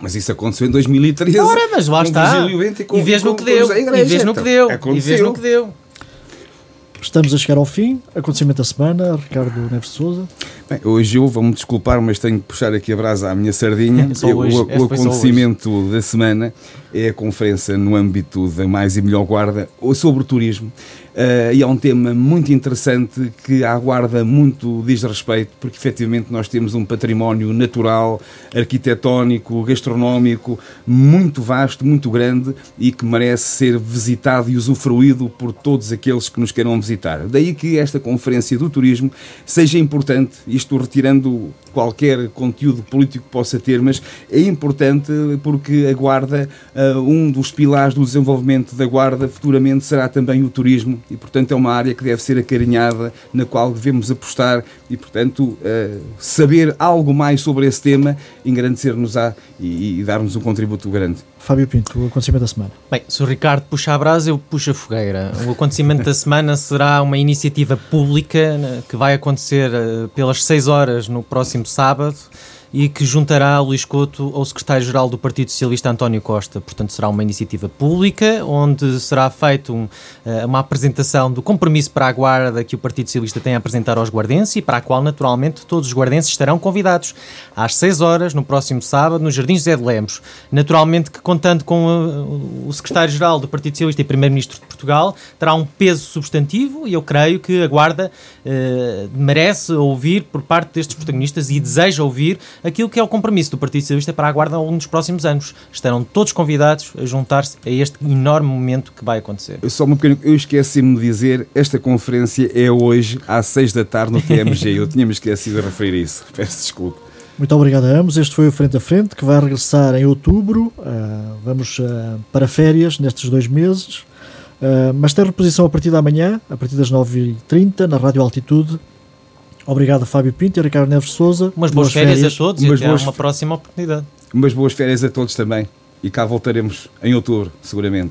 Mas isso aconteceu em 2013. Ora, mas lá está. E, com, e vês no que deu. E vês no que deu. E vês no que deu. Estamos a chegar ao fim. Acontecimento da semana, Ricardo Neves de Souza. Bem, hoje eu vou-me desculpar, mas tenho que puxar aqui a brasa à minha sardinha. eu, hoje, o, o acontecimento da semana é a conferência no âmbito da Mais e Melhor Guarda sobre o turismo. Uh, e é um tema muito interessante que à Guarda muito diz respeito, porque efetivamente nós temos um património natural, arquitetónico, gastronómico muito vasto, muito grande e que merece ser visitado e usufruído por todos aqueles que nos queiram visitar. Daí que esta conferência do turismo seja importante, isto retirando qualquer conteúdo político que possa ter, mas é importante porque a Guarda, uh, um dos pilares do desenvolvimento da Guarda, futuramente será também o turismo e, portanto, é uma área que deve ser acarinhada, na qual devemos apostar e, portanto, uh, saber algo mais sobre esse tema, engrandecer-nos-á e, e dar-nos um contributo grande. Fábio Pinto, o acontecimento da semana. Bem, se o Ricardo puxa a brasa, eu puxo a fogueira. O acontecimento da semana será uma iniciativa pública né, que vai acontecer uh, pelas 6 horas no próximo sábado e que juntará Luís Couto ao secretário-geral do Partido Socialista António Costa. Portanto, será uma iniciativa pública onde será feita um, eh, uma apresentação do compromisso para a guarda que o Partido Socialista tem a apresentar aos guardenses e para a qual, naturalmente, todos os guardenses estarão convidados às 6 horas, no próximo sábado, no Jardim José de Lemos. Naturalmente que, contando com uh, o secretário-geral do Partido Socialista e primeiro-ministro de Portugal, terá um peso substantivo e eu creio que a Guarda uh, merece ouvir por parte destes protagonistas e deseja ouvir aquilo que é o compromisso do Partido Socialista para a Guarda ao longo dos próximos anos. Estarão todos convidados a juntar-se a este enorme momento que vai acontecer. Só um pequeno, eu esqueci-me de dizer, esta conferência é hoje às 6 da tarde no TMG. eu tinha-me esquecido de referir isso. Peço desculpa. Muito obrigado a ambos. Este foi o Frente a Frente, que vai regressar em outubro. Uh, vamos uh, para férias nestes dois meses. Uh, mas tem reposição a partir da manhã, a partir das 9h30, na Rádio Altitude. Obrigado, Fábio Pinto e Ricardo Neves Souza. Umas boas, boas férias, férias, a todos Umas e até boas... uma próxima oportunidade. Umas boas férias a todos também. E cá voltaremos em outubro, seguramente.